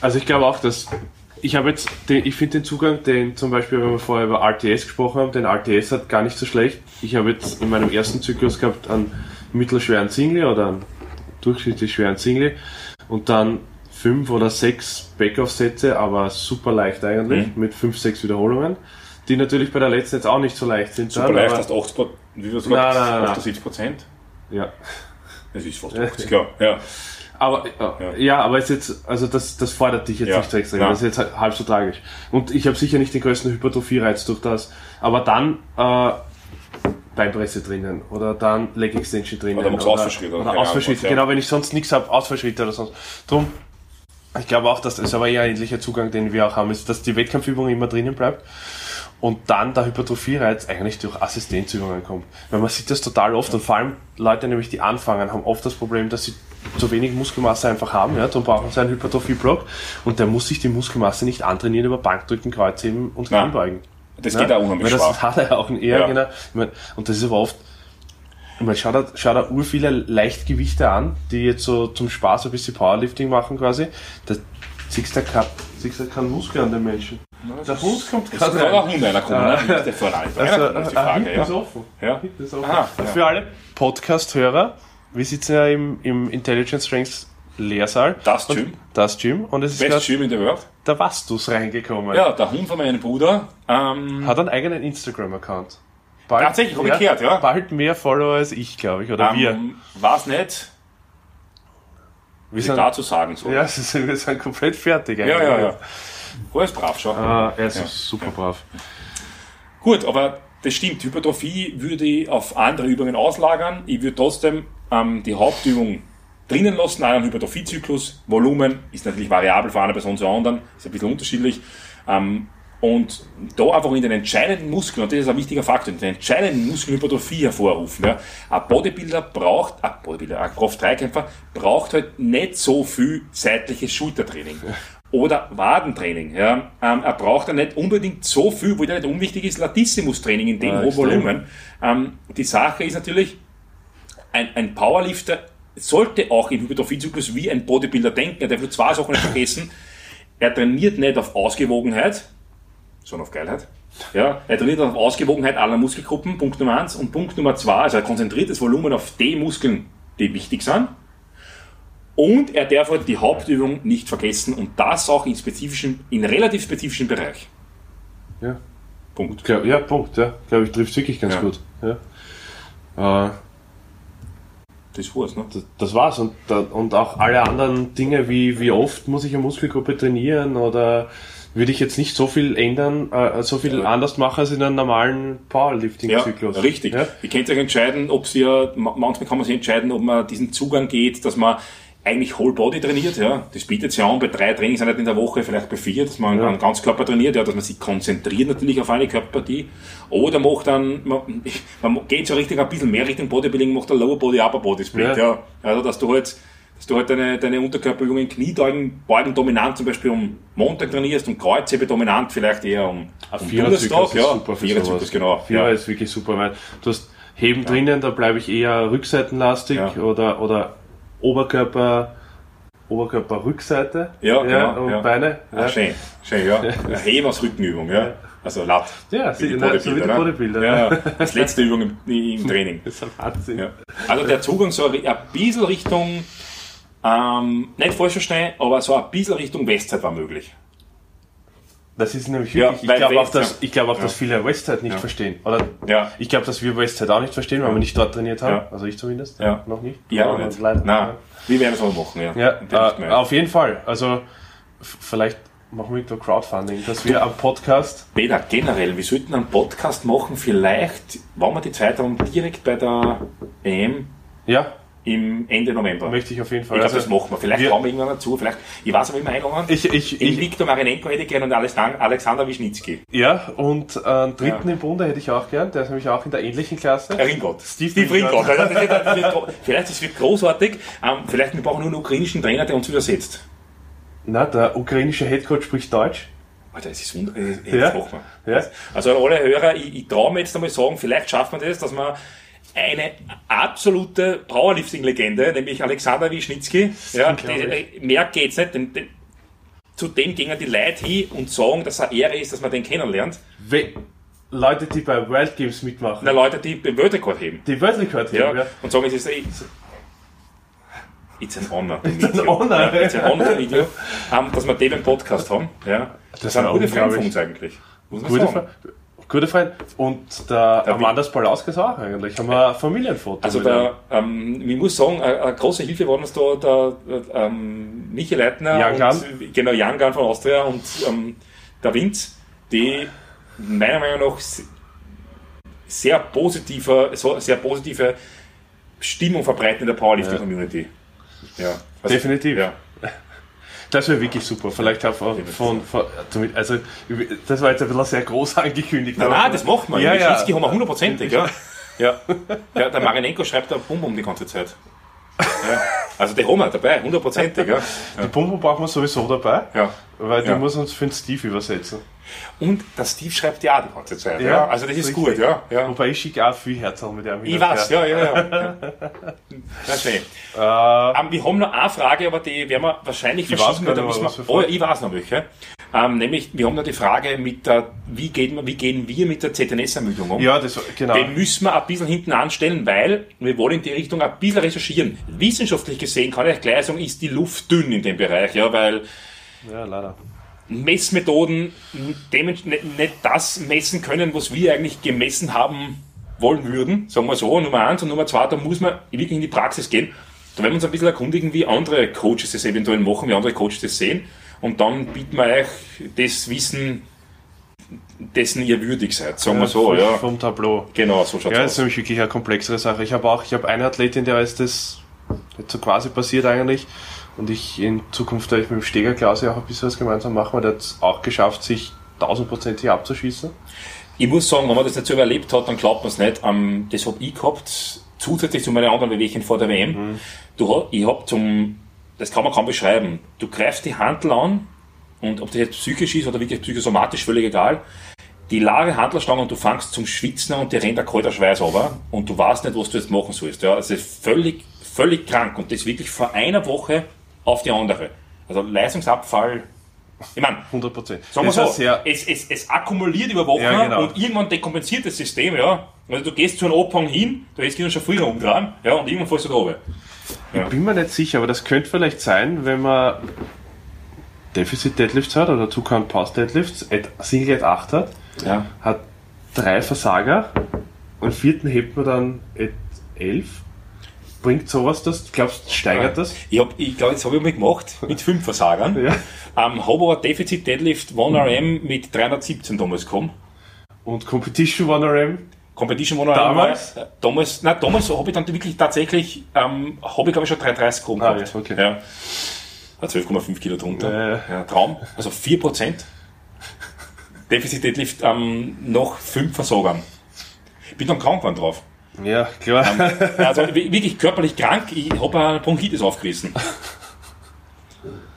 Also ich glaube auch, dass ich habe jetzt, den, ich finde den Zugang, den zum Beispiel, wenn wir vorher über RTS gesprochen haben, den RTS hat gar nicht so schlecht. Ich habe jetzt in meinem ersten Zyklus gehabt einen mittelschweren Single oder einen durchschnittlich schweren Single und dann fünf oder sechs Backoff-Sätze, aber super leicht eigentlich,
Mhm.
mit fünf, sechs Wiederholungen, die natürlich bei der letzten jetzt auch nicht so leicht sind.
Super
dann,
leicht, hast 80, Pro- wie
Nein,
gesagt?
nein, nein, nein.
78 Prozent?
Ja.
Fast 80, klar. Ja.
Aber ja, ja. aber ist jetzt, also das, das fordert dich jetzt
Ja.
nicht so extrem.
Ja.
Das ist jetzt halt halb so tragisch. Und ich habe sicher nicht den größten Hypertrophie-Reiz durch das. Aber dann äh, Beinpresse drinnen oder dann Leg Extension drinnen.
Oder machst Ausfallschritte oder
Oder, Ausfallschritte,
ja.
genau, wenn ich sonst nichts habe, Ausfallschritte oder sonst. Drum, ich glaube auch, dass das aber eher ein ähnlicher Zugang, den wir auch haben, ist, dass die Wettkampfübung immer drinnen bleibt und dann der Hypertrophie-Reiz eigentlich durch Assistenzübungen kommt. Weil man sieht das total oft und vor allem Leute, nämlich die anfangen, haben oft das Problem, dass sie zu wenig Muskelmasse einfach haben, ja, dann brauchen sie einen Hypertrophie-Block und der muss sich die Muskelmasse nicht antrainieren über Bankdrücken, Kreuzheben und. Kniebeugen.
Das
Ne?
geht auch unheimlich
Weil das hat er auch eher,
Ja.
genau. Ich mein, und das ist aber oft, ich meine, schau da, schau da ur viele Leichtgewichte an, die jetzt so zum Spaß ein bisschen Powerlifting machen quasi. Da siehst du du keinen Muskel an den Menschen. Der Hund kommt
Es
gerade
kann auch
rein.
Hund einer kommen, ne? Nicht der voran.
Also,
Einer kommt, ist die
ah,
Frage,
hinten ist
ja.
offen.
Ja.
Ist offen.
Aha, ja.
Für alle Podcast-Hörer, wir sitzen ja im, im Intelligence Strengths Lehrsaal.
Das Gym.
Das Gym. Und es ist
Best Gym in der Welt.
der Vastus reingekommen.
Ja, der Hund von meinem Bruder. Ähm,
Hat einen eigenen Instagram-Account.
Tatsächlich, hab ich gehört, ja.
Bald mehr Follower als ich, glaube ich. Oder wir.
ähm, weiß nicht, Was ich
sind,
dazu sagen soll.
ja, sie sind, wir sind komplett fertig
ja, ja. ja. Alles brav schon.
Ah, er ist
Ja.
super brav.
Gut, aber das stimmt. Hypertrophie würde ich auf andere Übungen auslagern. Ich würde trotzdem ähm, die Hauptübung drinnen lassen, einen Hypertrophiezyklus. Volumen ist natürlich variabel von einer Person zur anderen, ist ein bisschen unterschiedlich. Ähm, und da einfach in den entscheidenden Muskeln, und das ist ein wichtiger Faktor, in den entscheidenden Muskeln Hypertrophie hervorrufen. Ja. Ein Bodybuilder braucht, ein Bodybuilder, ein Kraft-3-Kämpfer braucht halt nicht so viel seitliches Schultertraining. Oder Wadentraining. Ja. Ähm, er braucht ja nicht unbedingt so viel, wo der nicht unwichtig ist, Latissimus-Training in dem
Ja.
Volumen. Ähm, die Sache ist natürlich, ein, ein Powerlifter sollte auch im Hypertrophiezyklus wie ein Bodybuilder denken. Er darf nur zwei Sachen nicht vergessen. Er trainiert nicht auf Ausgewogenheit, sondern auf Geilheit. Ja, er trainiert auf Ausgewogenheit aller Muskelgruppen, Punkt Nummer eins. Und Punkt Nummer zwei, also er konzentriert das Volumen auf die Muskeln, die wichtig sind. Und er darf halt die Hauptübung nicht vergessen und das auch in spezifischen, in relativ spezifischen Bereich.
Ja.
Punkt.
Glaub, ja, Punkt. Ja. Glaube ich, trifft wirklich ganz
Ja.
gut. Ja. Äh,
Das war's, ne?
das, das war's. Und, und auch alle anderen Dinge, wie, wie oft muss ich eine Muskelgruppe trainieren oder würde ich jetzt nicht so viel ändern, äh, so viel
Ja.
anders machen als in einem normalen
Ja,
Powerlifting-Zyklus.
richtig.
Ja?
Ihr könnt euch entscheiden, ob ihr, ma- manchmal kann man sich entscheiden, ob man diesen Zugang geht, dass man eigentlich Whole Body trainiert, ja. Das bietet sich an bei drei Trainingseinheiten in der Woche, vielleicht bei vier, dass man
Ja.
einen Ganzkörper trainiert, ja, dass man sich konzentriert natürlich auf eine Körperpartie. Oder macht dann, man, man geht so richtig ein bisschen mehr Richtung Bodybuilding, macht ein Lower Body, Upper Body Split,
Ja.
ja. Also, dass du halt, dass du halt deine, deine Unterkörperübungen, Kniebeugen, Beugen dominant zum Beispiel um Montag trainierst und Kreuzhebe dominant vielleicht eher um,
Ein
um
Viererzyklus
Donnerstag,
ist
ja.
super für
Viererzyklus, genau.
Vierer
ja.
ist wirklich super, weil du hast Heben drinnen, da bleibe ich eher rückseitenlastig
Ja.
oder, oder Oberkörper, Oberkörper Rückseite
Ja, genau,
und
ja.
Beine.
Ah,
Ja.
schön, schön, ja. Heben als Rückenübung, ja. Also Lat.
Ja,
Wie
sie- nein, so wie die? Bodybuilder,
Ja,
ne?
ja. Das letzte Übung im, im Training.
Das ist ein Wahnsinn.
Ja. Also der Zugang so ein bisschen Richtung, ähm, nicht falsch verstehen, aber so ein bisschen Richtung Westzeit war möglich.
Das ist nämlich
Ja,
wirklich, ich
weil
glaube auch, dass,
ja.
ich glaube auch,
Ja.
dass viele Westside nicht
Ja.
verstehen. Oder
Ja.
ich glaube, dass wir Westside auch nicht verstehen, weil wir nicht dort trainiert haben.
Ja.
Also ich zumindest.
Ja.
Noch nicht.
Ja,
Aber
nicht.
leider.
Nein, wir werden es aber machen, ja.
Ja, äh, auf jeden Fall. Also vielleicht machen wir da Crowdfunding, dass wir am Podcast
Peter, generell, wir sollten einen Podcast machen, vielleicht, wenn wir die Zeit haben, direkt bei der EM
ja,
im Ende November.
möchte ich auf jeden Fall.
Ich glaube,
Also,
das machen wir. Vielleicht
wir-
kommen wir irgendwann dazu. Vielleicht, ich weiß wie wir einladen.
ich, ich, ich,
Viktor Marinenko hätte ich gerne und Alexander Alexander Wischnitzki.
ja, und äh, einen dritten
Ja.
im Bunde hätte ich auch gern, der ist nämlich auch in der ähnlichen Klasse.
Ringott.
Steve
Steve
Ringott.
Ringott. Also, das wird- das wird gro- Vielleicht das wird großartig. Ähm, vielleicht wir brauchen nur einen ukrainischen Trainer, der uns übersetzt.
Na, der ukrainische Headcoach spricht Deutsch.
Alter, das ist wunderbar.
Ja.
Also alle Hörer, ich, ich traue mir jetzt einmal sagen, vielleicht schafft man das, dass man eine absolute Powerlifting-Legende, nämlich Alexander Wischnitzki, ja, die, äh, mehr geht's nicht, denn, denn, zu dem gingen die Leute hin und sagen, dass es eine Ehre ist, dass man den kennenlernt.
We Leute, die bei World Games mitmachen,
Na, Leute, die den Weltrekord heben.
die Weltrekord
Ja,
haben, ja.
und sagen, es ist eh- It's an honor. meet
an honor.
Ja, it's an honor meet you. Ähm, dass wir den im Podcast haben. Ja. Das,
ist
sind
ja
gute uns eigentlich. Muss man
Gute,
sagen.
Gute Freund. Und der
Der
Amandas Palauskas auch eigentlich. Haben wir ein Familienfoto.
Also da, ähm, ich muss sagen, eine, eine große Hilfe war uns da der ähm, Michael Leitner
Jangan.
und genau Jangan von Austria und ähm, der Vinz, die meiner Meinung nach sehr positive, so, sehr positive Stimmung verbreiten in der Powerlifting Community. Ja. Also,
Definitiv.
Ja.
Das wäre wirklich super. Vielleicht auch von, von, von also das war jetzt ein bisschen sehr groß angekündigt.
Nein, nein, das macht man.
Ja,
Ja,
ja.
haben wir hundertprozentig, ja. ja. Ja, der Marinenko schreibt da Bum um die ganze Zeit. Ja. Also die haben wir dabei, hundertprozentig. Ja.
Die Pumpe brauchen wir sowieso dabei,
Ja.
weil die
Ja.
muss uns für den Steve übersetzen.
Und der Steve schreibt ja auch die ganze Zeit. Ja.
Ja,
Also das ist
richtig.
gut, ja. ja.
Wobei ich schicke auch viel Herzl mit hin
Ich weiß, ja, ja, ja. ja schön.
Äh,
Ähm, wir haben noch eine Frage, aber die werden wir wahrscheinlich
Ich
verschieben.
weiß
oh, ich weiß noch welche. Ähm, nämlich, wir haben noch die Frage mit der, wie gehen, wie gehen wir mit der ZNS-Ermüdung um?
ja, das, genau.
Den müssen wir ein bisschen hinten anstellen, weil wir wollen in die Richtung ein bisschen recherchieren. Wissenschaftlich gesehen kann ich gleich sagen, ist die Luft dünn in dem Bereich, ja, weil
Ja, leider.
Messmethoden nicht, nicht das messen können, was wir eigentlich gemessen haben wollen würden, sagen wir so, Nummer eins und Nummer zwei, da muss man wirklich in die Praxis gehen. Da werden wir uns ein bisschen erkundigen, wie andere Coaches das eventuell machen, wie andere Coaches das sehen und dann bieten wir euch das Wissen, dessen ihr würdig seid, sagen wir so,
vom,
ja.
Vom Tableau.
Genau, so schaut's
Ja, das ist nämlich wirklich eine komplexere Sache. Ich habe auch, ich habe eine Athletin, der ist das jetzt so quasi passiert eigentlich. Und ich in Zukunft werde ich mit dem Steger Klaus auch ein bisschen was gemeinsam machen, weil der hat es auch geschafft, sich tausendprozentig abzuschießen.
Ich muss sagen, wenn man das nicht selber erlebt hat, dann glaubt man es nicht. Ähm, das habe ich gehabt, zusätzlich zu meinen anderen Bewegungen vor der WM. Du, ha- ich habe zum, das kann man kaum beschreiben. Du greifst die Handel an und ob das jetzt psychisch ist oder wirklich psychosomatisch, völlig egal. Die lage Handlerstange und du fängst zum Schwitzen an und dir rennt ein kalter Schweiß runter und du weißt nicht, was du jetzt machen sollst. Ja, also völlig, völlig krank und das wirklich vor einer Woche auf die andere. Also Leistungsabfall. Ich meine,
100 Prozent.
Sagen wir so,
Sehr,
es, es, es akkumuliert über Wochen
Ja, genau.
und irgendwann dekompensiert das System, ja. Also du gehst zu einem Abhang hin, da ist schon früher umdrehen, ja, und irgendwann fällst du da oben.
Ich bin mir nicht sicher, aber das könnte vielleicht sein, wenn man Deficit Deadlifts hat oder Two-Count Pause Deadlifts, Single at 8 hat,
Ja.
hat drei Versager und vierten hebt man dann at 11. Bringt sowas das? Glaubst du, steigert das?
Ich, hab, ich glaube, das habe ich mal gemacht, mit fünf Versagern.
Ja.
Ähm, habe aber Deficit Deadlift 1RM mit 317 damals gekommen.
Und Competition 1RM?
Competition 1RM
Damals?
äh, damals, nein, damals habe ich dann wirklich tatsächlich, ähm, habe ich glaube ich schon 330 gekommen
Ah,
gehabt.
ja, okay.
Ja. War 12,5 Kilo drunter.
Äh.
Ja, Traum. Also 4%. Defizit Deadlift ähm, noch 5 Versagern. Bin dann krank geworden drauf.
Ja, klar.
Also wi- wirklich körperlich krank. Ich habe eine Bronchitis aufgerissen.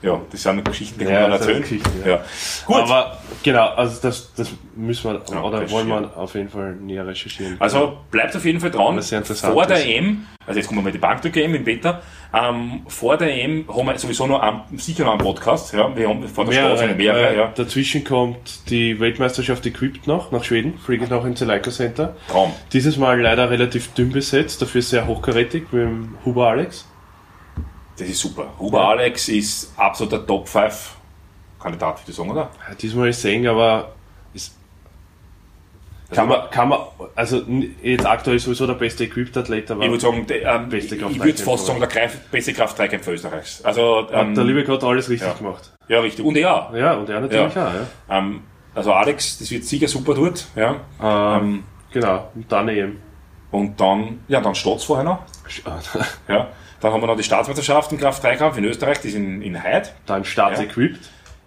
Ja, das sind Geschichten, die kann
Ja,
man
das
erzählen.
Geschichten,
ja. Gut,
Aber genau, also das, das müssen wir
Ja,
oder wollen wir auf jeden Fall näher recherchieren.
also bleibt auf jeden Fall dran.
Was sehr interessant
Vor der
ist.
EM, also jetzt kommen wir mal die Bankdrücke EM im Beta, ähm, vor der EM haben wir sowieso noch einen, sicher noch einen Podcast. Ja, wir haben vor der Straße
Mehrere,
mehrere.
äh,
Ja.
Dazwischen kommt die Weltmeisterschaft Equipped noch nach Schweden, fliegt noch im Zeleika Center.
Traum.
Dieses Mal leider relativ dünn besetzt, dafür sehr hochkarätig mit dem Huber Alex.
Das ist super. Huber Alex ist absoluter Top 5 Kandidat, würde ich sagen, oder?
Ja, Diesmal ist es eng, aber ist, kann, man, kann man, also jetzt aktuell sowieso der beste Equipped Athlet, aber
Ich würde sagen, der, ähm,
Beste
ich
Kraft-
würde fast sagen, der Greif, beste Kraft-Dreikämpfer Österreichs. Also, ähm,
der liebe Gott alles richtig
ja.
gemacht.
ja, richtig. Und er.
Ja, und er natürlich
Ja.
auch, ja.
Ähm, also Alex, das wird sicher super dort. Ja.
Ähm,
Ähm,
genau, und dann eben.
und dann, ja, dann Stotz vorher noch. Ja. Dann haben wir noch die Staatsmeisterschaft im Kraft-Dreikampf in Österreich, das ist in, Heid.
Dann Starts
Ja.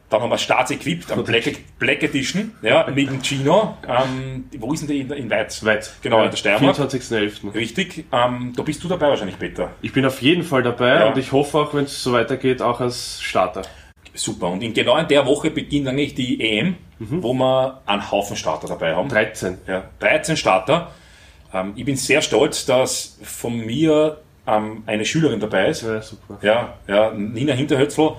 Dann haben wir Staatsequipped am Black, Black Edition, ja, mit dem Gino. Ähm, wo ist denn der in, in Weiz?
Weit.
Genau,
ja,
in der Steiermark.
24.11.
Richtig. Ähm, da bist du dabei wahrscheinlich, Peter.
Ich bin auf jeden Fall dabei
Ja.
und ich hoffe auch, wenn es so weitergeht, auch als Starter.
Super. Und in, genau in der Woche beginnt eigentlich die EM,
Mhm.
wo wir einen Haufen Starter dabei haben.
13.
Ja, 13 Starter. Ähm, ich bin sehr stolz, dass von mir ähm, eine Schülerin dabei ist.
Ja, super.
Ja, ja, Nina Hinterhötzl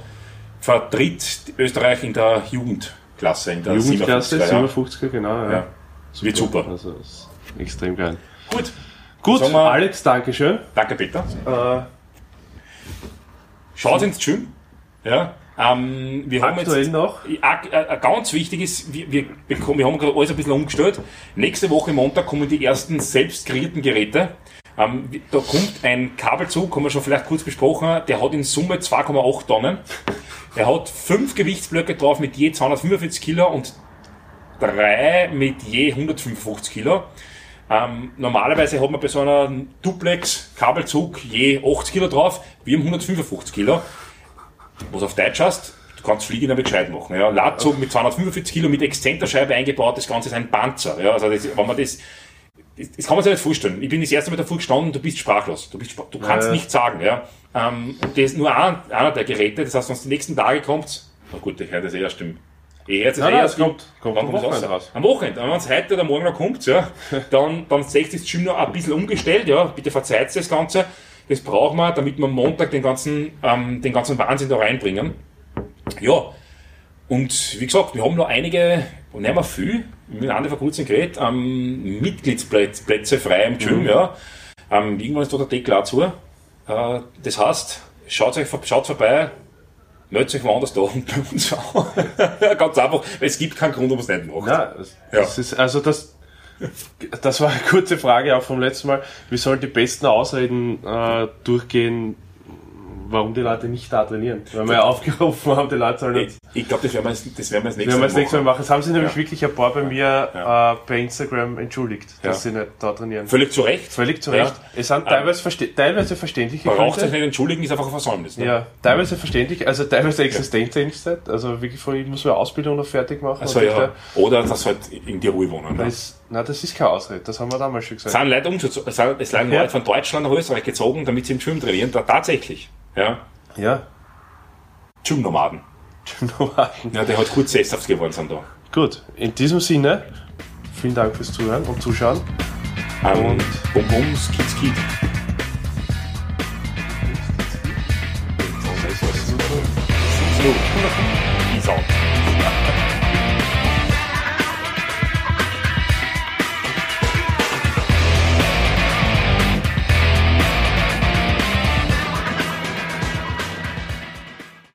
vertritt Österreich in der Jugendklasse, in der
Jugendklasse,
57er, ja.
57er, genau. Ja.
Ja. Wird super.
Also ist extrem geil.
Gut,
Gut,
wir-
Alex, Dankeschön.
danke Peter.
Äh,
Schaut ins Gym. Ja, ähm, wir haben
aktuell
jetzt
noch.
Ja, äh, ganz wichtig ist, wir, wir, bekommen, wir haben gerade alles ein bisschen umgestellt. Nächste Woche Montag kommen die ersten selbst kreierten Geräte. Ähm, da kommt ein Kabelzug, haben wir schon vielleicht kurz besprochen, der hat in Summe 2,8 Tonnen. Er hat fünf Gewichtsblöcke drauf mit je 245 Kilo und drei mit je 155 Kilo. Ähm, normalerweise hat man bei so einer Duplex-Kabelzug je 80 Kilo drauf, wir haben 155 Kilo. Was auf Deutsch heißt, du kannst Fliegen damit gescheit machen. Ja. Ladzug mit 245 Kilo mit Exzenterscheibe eingebaut, das Ganze ist ein Panzer. Ja. Also das, wenn man das das, das kann man sich nicht vorstellen. Ich bin das erste Mal davor gestanden und du bist sprachlos. Du, bist, du kannst
Ja.
nichts sagen. Ja. Ähm, und das ist nur ein, einer der Geräte. Das heißt, wenn es die nächsten Tage kommt, na gut, ich höre das eh erst im. Höre das
Nein,
eh
nein,
erst
es kommt- kommt am Wochenende
raus?
raus.
Am Wochenende. Wenn es heute oder morgen noch kommt, ja, dann, dann seht das Gym noch ein bisschen umgestellt. Ja. Bitte verzeiht das Ganze. Das brauchen wir, damit wir am Montag den ganzen, ähm, den ganzen Wahnsinn da reinbringen. Ja, und wie gesagt, wir haben noch einige, und nicht mehr viel, mit Andi vor kurzem geredet, ähm, Mitgliedsplätze Plätze frei im Gym, ja. Ähm, irgendwann ist da der Deckel auch zu. Äh, das heißt, schaut euch, schaut vorbei, meldet euch woanders da und bei uns auch. Ganz einfach, weil es gibt keinen Grund, warum es nicht macht.
Das,
Ja.
das ist, also das, das war eine kurze Frage auch vom letzten Mal. Wir sollen die besten Ausreden äh, durchgehen, warum die Leute nicht da trainieren. Weil wir ja aufgerufen haben, die Leute sollen
Ich, ich glaube, das werden wir, das das werden wir das
wir
nächste
haben
Mal
das nächste Mal
machen.
Es haben sich nämlich
Ja.
wirklich ein paar bei mir
Ja.
äh, bei Instagram entschuldigt, dass sie nicht da trainieren.
Völlig zu Recht.
Völlig zu Recht.
Ja.
Es sind teilweise, verste teilweise verständliche
Man braucht sich nicht entschuldigen, ist einfach ein Versäumnis. Ne?
Ja, teilweise verständlich, also teilweise Existenzängste, also wirklich von, ich muss meine Ausbildung noch fertig machen.
Also, ja. Oder dass halt in die Ruhe wohnen. Ne?
das, na, das ist keine Ausrede, das haben wir damals schon
Es
gesagt.
sind Leute umgezogen, es sind es
Ja.
Leute von Deutschland nach Österreich gezogen, damit sie im Schwimmen trainieren. Da, tatsächlich. Ja.
Ja,
Gym-Nomaden. Ja, die halt gut sesshaft geworden sind da.
Gut, in diesem Sinne, vielen Dank fürs Zuhören und Zuschauen.
Ähm,
Und-
Bum Bum, Skid Skid. Peace out.